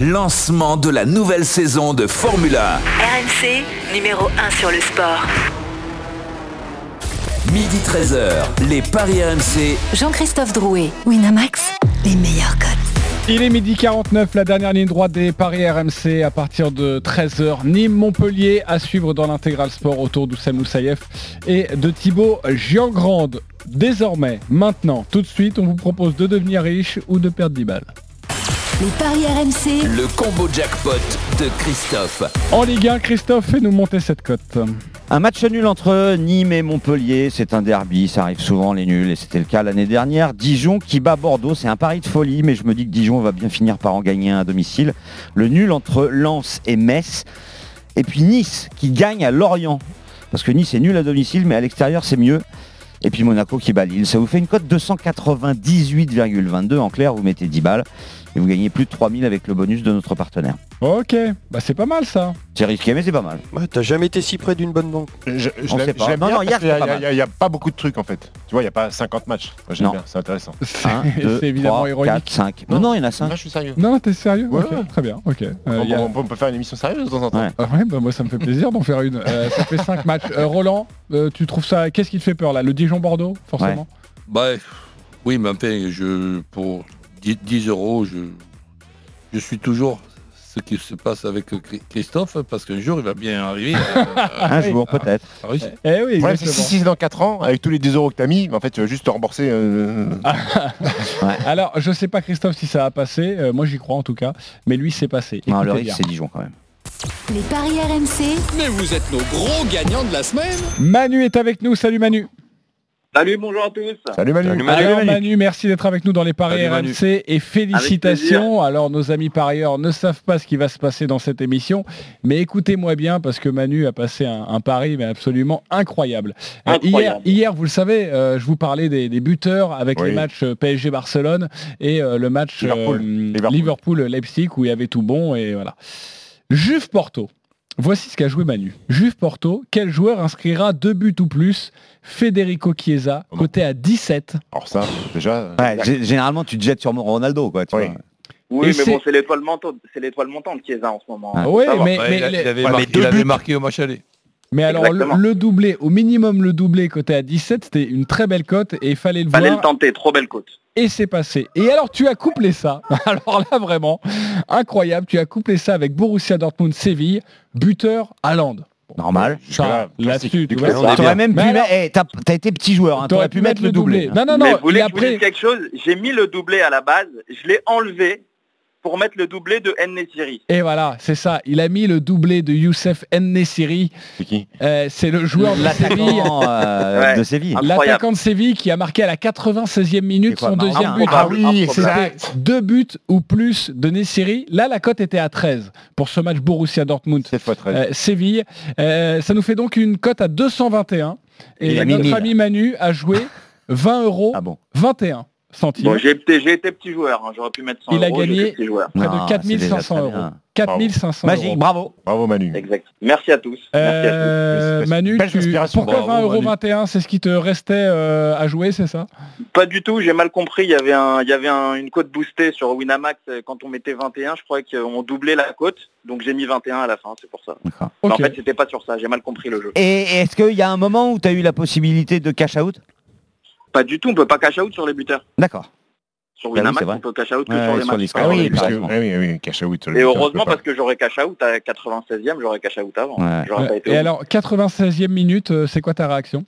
Lancement de la nouvelle saison de Formule 1. RMC, numéro 1 sur le sport. Midi 13h, les Paris RMC. Jean-Christophe Drouet, Winamax, les meilleurs codes. Il est midi 49, la dernière ligne droite des Paris RMC à partir de 13h. Nîmes-Montpellier à suivre dans l'intégral sport autour d'Oussem Moussaïef et de Thibaut Giangrande. Désormais, maintenant, tout de suite, on vous propose de devenir riche ou de perdre 10 balles. Les paris RMC, Le combo jackpot de Christophe. En Ligue 1, Christophe, fais-nous monter cette cote. Un match nul entre Nîmes et Montpellier, c'est un derby, ça arrive souvent les nuls et c'était le cas l'année dernière. Dijon qui bat Bordeaux, c'est un pari de folie, mais je me dis que Dijon va bien finir par en gagner un à domicile. Le nul entre Lens et Metz. Et puis Nice qui gagne à Lorient. Parce que Nice est nul à domicile, mais à l'extérieur c'est mieux. Et puis Monaco qui bat Lille. Ça vous fait une cote 298,22. En clair, vous mettez 10 balles et vous gagnez plus de 3000 avec le bonus de notre partenaire. Ok, bah c'est pas mal ça. C'est risqué, mais c'est pas mal. Ouais, T'as jamais été si près d'une bonne banque. Je, je On l'aime- sait pas. je l'aime Non, bien non, hier, parce qu'il y a- c'était pas il y a- Il n'y a, pas beaucoup de trucs en fait. Tu vois, il n'y a pas 50 matchs. Moi, J'aime Non. bien, c'est intéressant. Un, deux, c'est évidemment trois, ironique. quatre, cinq. Non, non, il y en a 5. Là, je suis sérieux. Non, t'es sérieux Ouais, Ok, ouais. Très bien, ok. Euh, on, il y a- on peut- on peut faire une émission sérieuse de temps en temps. Ouais. Ah ouais, bah moi ça me fait plaisir d'en faire une. Euh, ça fait 5 matchs. Euh, Roland, euh, tu trouves ça. Qu'est-ce qui te fait peur là? Le Dijon-Bordeaux, forcément? Bah, oui, mais enfin, je, pour 10, 10 euros, je, je suis toujours ce qui se passe avec Chri- Christophe, parce qu'un jour, il va bien arriver. euh, Un jour, peut-être. à réussir. Eh oui, exactement. si c'est dans 4 ans, avec tous les 10 euros que tu as mis, en fait, tu vas juste te rembourser. euh, Alors, je sais pas Christophe si ça va passer. Euh, moi j'y crois en tout cas. Mais lui, c'est passé. Non, le Écoutez risque, bien. c'est Dijon quand même. les paris RMC, Mais vous êtes nos gros gagnants de la semaine. Manu est avec nous. Salut Manu. Salut, bonjour à tous. Salut Manu. Salut, Manu. Alors Manu, merci d'être avec nous dans les paris Salut, Manu. RMC et félicitations. Alors nos amis parieurs ne savent pas ce qui va se passer dans cette émission, mais écoutez-moi bien parce que Manu a passé un, un pari mais absolument incroyable. Euh, hier, hier, vous le savez, euh, je vous parlais des, des buteurs avec Oui. les matchs euh, PSG Barcelone et euh, le match Liverpool. euh, Liverpool. Liverpool Leipzig où il y avait tout bon et voilà. Juve Porto. Voici ce qu'a joué Manu. Juve Porto, quel joueur inscrira deux buts ou plus Federico Chiesa, Oh côté à 17. Alors ça, déjà. Ouais, généralement, tu te jettes sur Ronaldo, quoi. Tu Oui. vois. Oui, Et mais bon, c'est- l'étoile montante, c'est l'étoile montante qui est en ce moment. Ah oui, mais, il, a- les- il avait, Ouais, marqué, mais deux il avait buts. marqué au match aller. Mais alors le, doublé, au minimum le doublé côté à 17, c'était une très belle cote et il fallait le Fallait voir le tenter, trop belle côte. et c'est passé. Et alors tu as couplé ça, alors là vraiment, incroyable, tu as couplé ça avec Borussia Dortmund Séville, buteur Haaland. Normal. Ça, là-dessus, tu vois, T'aurais même Mais pu mettre. eh, t'as t'as été petit joueur, hein, T'aurais t'aurais pu mettre le doublé. Non, non, mais non, vous voulez et que je vous dise après, quelque chose? J'ai mis le doublé à la base, je l'ai enlevé pour mettre le doublé de N-Nesiri. Et voilà, c'est ça. Il a mis le doublé de Youssef N-Nesiri. C'est qui? C'est le joueur de Séville. L'attaquant euh, Ouais. de Séville. L'attaquant de Séville qui a marqué à la 96e minute quoi, son deuxième but. Ah oui, C'était. Deux buts ou plus de Nessiri. Là, la cote était à 13 pour ce match Borussia Dortmund. 7 fois 13. Euh, Séville. Euh, ça nous fait donc une cote à 221. Il Et mis notre 1000. ami Manu a joué 20 euros Ah bon 21 centimes. Bon, j'ai été, j'ai été petit joueur, hein, j'aurais pu mettre 100 Il a euros, gagné. petit joueur. Près Non, de c'est déjà 4500 très euros. bien. 4500 Magique, euros. bravo. Bravo Manu. Exact. Merci à tous. Merci à tous. Euh, Manu, tu- pourquoi Bravo, 20 euros Manu. 21 C'est ce qui te restait euh, à jouer, c'est ça? Pas du tout, j'ai mal compris. Il y avait, un, il y avait un- une cote boostée sur Winamax euh, quand on mettait 21. Je croyais qu'on doublait la cote, donc j'ai mis 21 à la fin, c'est pour ça. En fait, c'était pas sur ça, j'ai mal compris le jeu. Et est-ce qu'il y a un moment où tu as eu la possibilité de cash out? Pas du tout, on peut pas cash out sur les buteurs. D'accord. Sur Bah Winamax, vrai. on peut cash out que Ouais, sur les sur matchs. les Ah oui, oui, parce que, carrément. ah oui, oui, cash out. Et heureusement parce que j'aurais cash out à 96e, j'aurais cash out avant. Ouais. J'aurais pas Ouais. été Et au- alors, 96e minute, euh, c'est quoi ta réaction?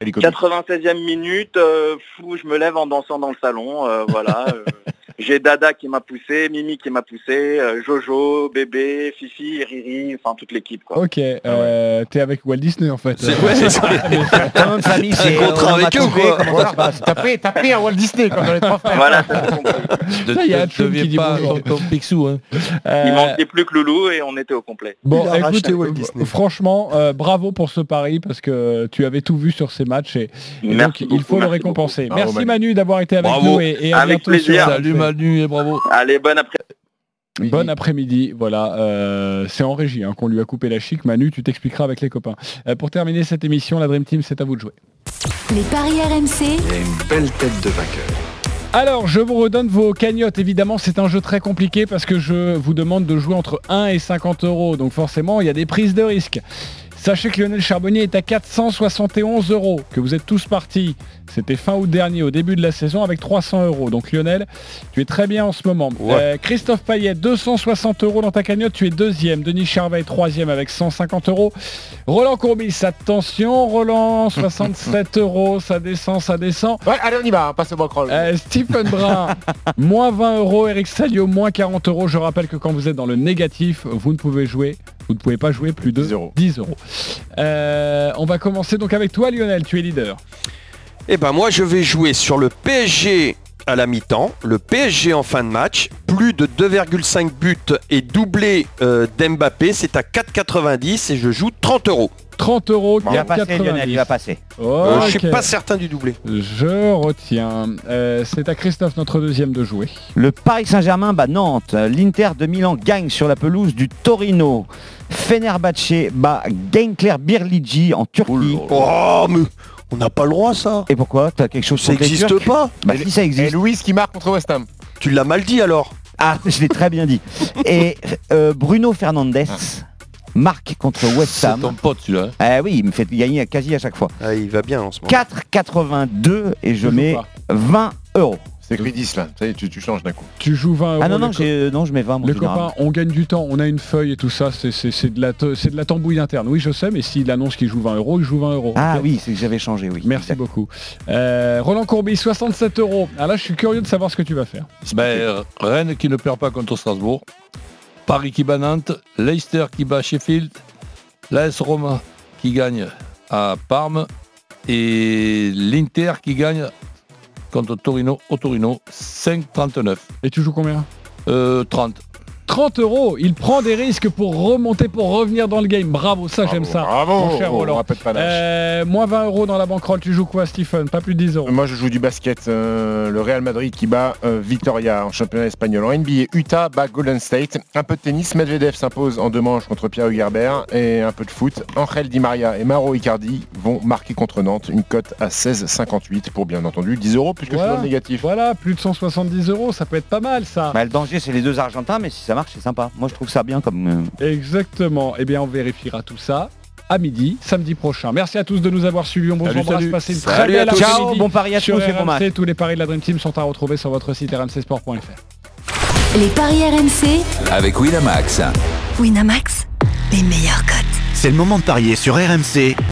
96e minute, euh, fou, je me lève en dansant dans le salon, euh, voilà. euh, J'ai Dada qui m'a poussé, Mimi qui m'a poussé, euh, Jojo, Bébé, Fifi, Riri, enfin toute l'équipe quoi. Ok, euh, t'es avec Walt Disney en fait. C'est- ouais, c'est ça. Ta même famille, Un c'est contrat on avec eux, quoi. T'as pris, t'as pris un Walt Disney comme dans les trois frères. Voilà, compris. Il y a ne deviens pas Picsou. Hein. Euh, Il manquait plus que Loulou et on était au complet. Bon, Il a écoute, euh, Walt Disney. franchement, euh, bravo pour ce pari parce que tu avais tout vu sur ces matchs et, donc il faut le récompenser. Merci Manu. Manu d'avoir été avec Bravo. nous et, et à Avec bientôt plaisir. sur Salut Et bravo. Allez, bon après. Bon après-midi, voilà, euh, c'est en régie hein, qu'on lui a coupé la chic. Manu, tu t'expliqueras avec les copains. Euh, pour terminer cette émission, la Dream Team, c'est à vous de jouer. Les paris RMC, Il a une belle tête de vainqueur. Alors, je vous redonne vos cagnottes. Évidemment, c'est un jeu très compliqué parce que je vous demande de jouer entre 1 et 50 euros. Donc forcément, il y a des prises de risque. Sachez que Lionel Charbonnier est à 471 euros, que vous êtes tous partis. C'était fin août dernier, au début de la saison, avec 300 euros. Donc Lionel, tu es très bien en ce moment. Euh, Christophe Payet, 260 euros dans ta cagnotte, tu es deuxième. Denis Charvet, troisième avec 150 euros. Roland Courbis, attention, Roland, 67 euros, ça descend, ça descend. Ouais, allez, on y va, hein, passe au bankroll. Euh, Stephen Brun, moins 20 euros. Eric Salio, moins 40 euros. Je rappelle que quand vous êtes dans le négatif, vous ne pouvez jouer. Vous ne pouvez pas jouer plus de 10 euros. Euh, on va commencer donc avec toi Lionel, tu es leader. Eh ben moi je vais jouer sur le PSG à la mi-temps, le PSG en fin de match, plus de 2,5 buts et doublé euh, d'Mbappé, c'est à 4,90 et je joue 30 euros. 30 euros, Il va passer Lionel, il va passer. Euh, je suis pas certain du doublé. Je retiens. Euh, c'est à Christophe, notre deuxième, de jouer. Le Paris Saint-Germain bat Nantes. L'Inter de Milan gagne sur la pelouse du Torino. Fenerbahçe bat Genkler Birligi en Turquie. Oh, mais on n'a pas le droit ça. Et pourquoi T'as quelque chose Ça contre les existe Turcs pas. Bah si ça Et existe. Louis qui marque contre West Ham. Tu l'as mal dit alors. Ah, je l'ai très bien dit. Et euh, Bruno Fernandes marque contre West C'est Ham. ton pote celui-là. hein. Ah oui, il me fait gagner quasi à chaque fois. Ah, il va bien en ce moment. 4,82 et je mets pas. 20 euros. C'est écrit 10 là. Ça y est, tu, tu changes d'un coup. Tu joues 20 euros. Ah non, non, j'ai- non je mets 20 mon Les généralement. copains, on gagne du temps, on a une feuille et tout ça, c'est- c'est c'est de, la te- c'est de la tambouille interne. Oui, je sais, mais s'il annonce qu'il joue 20 euros, il joue 20 euros. Ah oui, c'est que j'avais changé, oui. Merci Exact. beaucoup. Euh, Roland Courbis, 67 euros. Alors là, je suis curieux de savoir ce que tu vas faire. Ben, euh, Rennes qui ne perd pas contre Strasbourg. Paris qui bat Nantes. Leicester qui bat Sheffield. L'AS Roma qui gagne à Parme. Et l'Inter qui gagne contre Torino au Torino 5,39. Et tu joues combien? Euh, 30. 30 euros, il prend des risques pour remonter, pour revenir dans le game. Bravo, ça j'aime ça. Bravo, Mon cher Roland. Euh, moins 20 euros dans la banquerolle, tu joues quoi Stephen? Pas plus de 10 euros. Moi je joue du basket, euh, le Real Madrid qui bat euh, Victoria en championnat espagnol. En NBA, Utah bat Golden State. Un peu de tennis, Medvedev s'impose en deux manches contre Pierre Hugerbert et un peu de foot. Angel Di Maria et Mauro Icardi vont marquer contre Nantes une cote à 16,58 pour bien entendu 10 euros puisque je suis dans le négatif. Voilà, plus de 170 euros, ça peut être pas mal ça. Bah, le danger, c'est les deux Argentins, mais si ça marche, c'est sympa. Moi, je trouve ça bien comme. euh, Exactement. Eh bien, on vérifiera tout ça à midi, samedi prochain. Merci à tous de nous avoir suivis. On vous Salut, embrasse. salut. Passez une Salut très belle à tous. après-midi Ciao, bon pari à tous et bon match. Tous les paris de la Dream Team sont à retrouver sur votre site rmcsport.fr. les paris RMC, Avec Winamax. Winamax, les meilleurs cotes. C'est le moment de parier sur RMC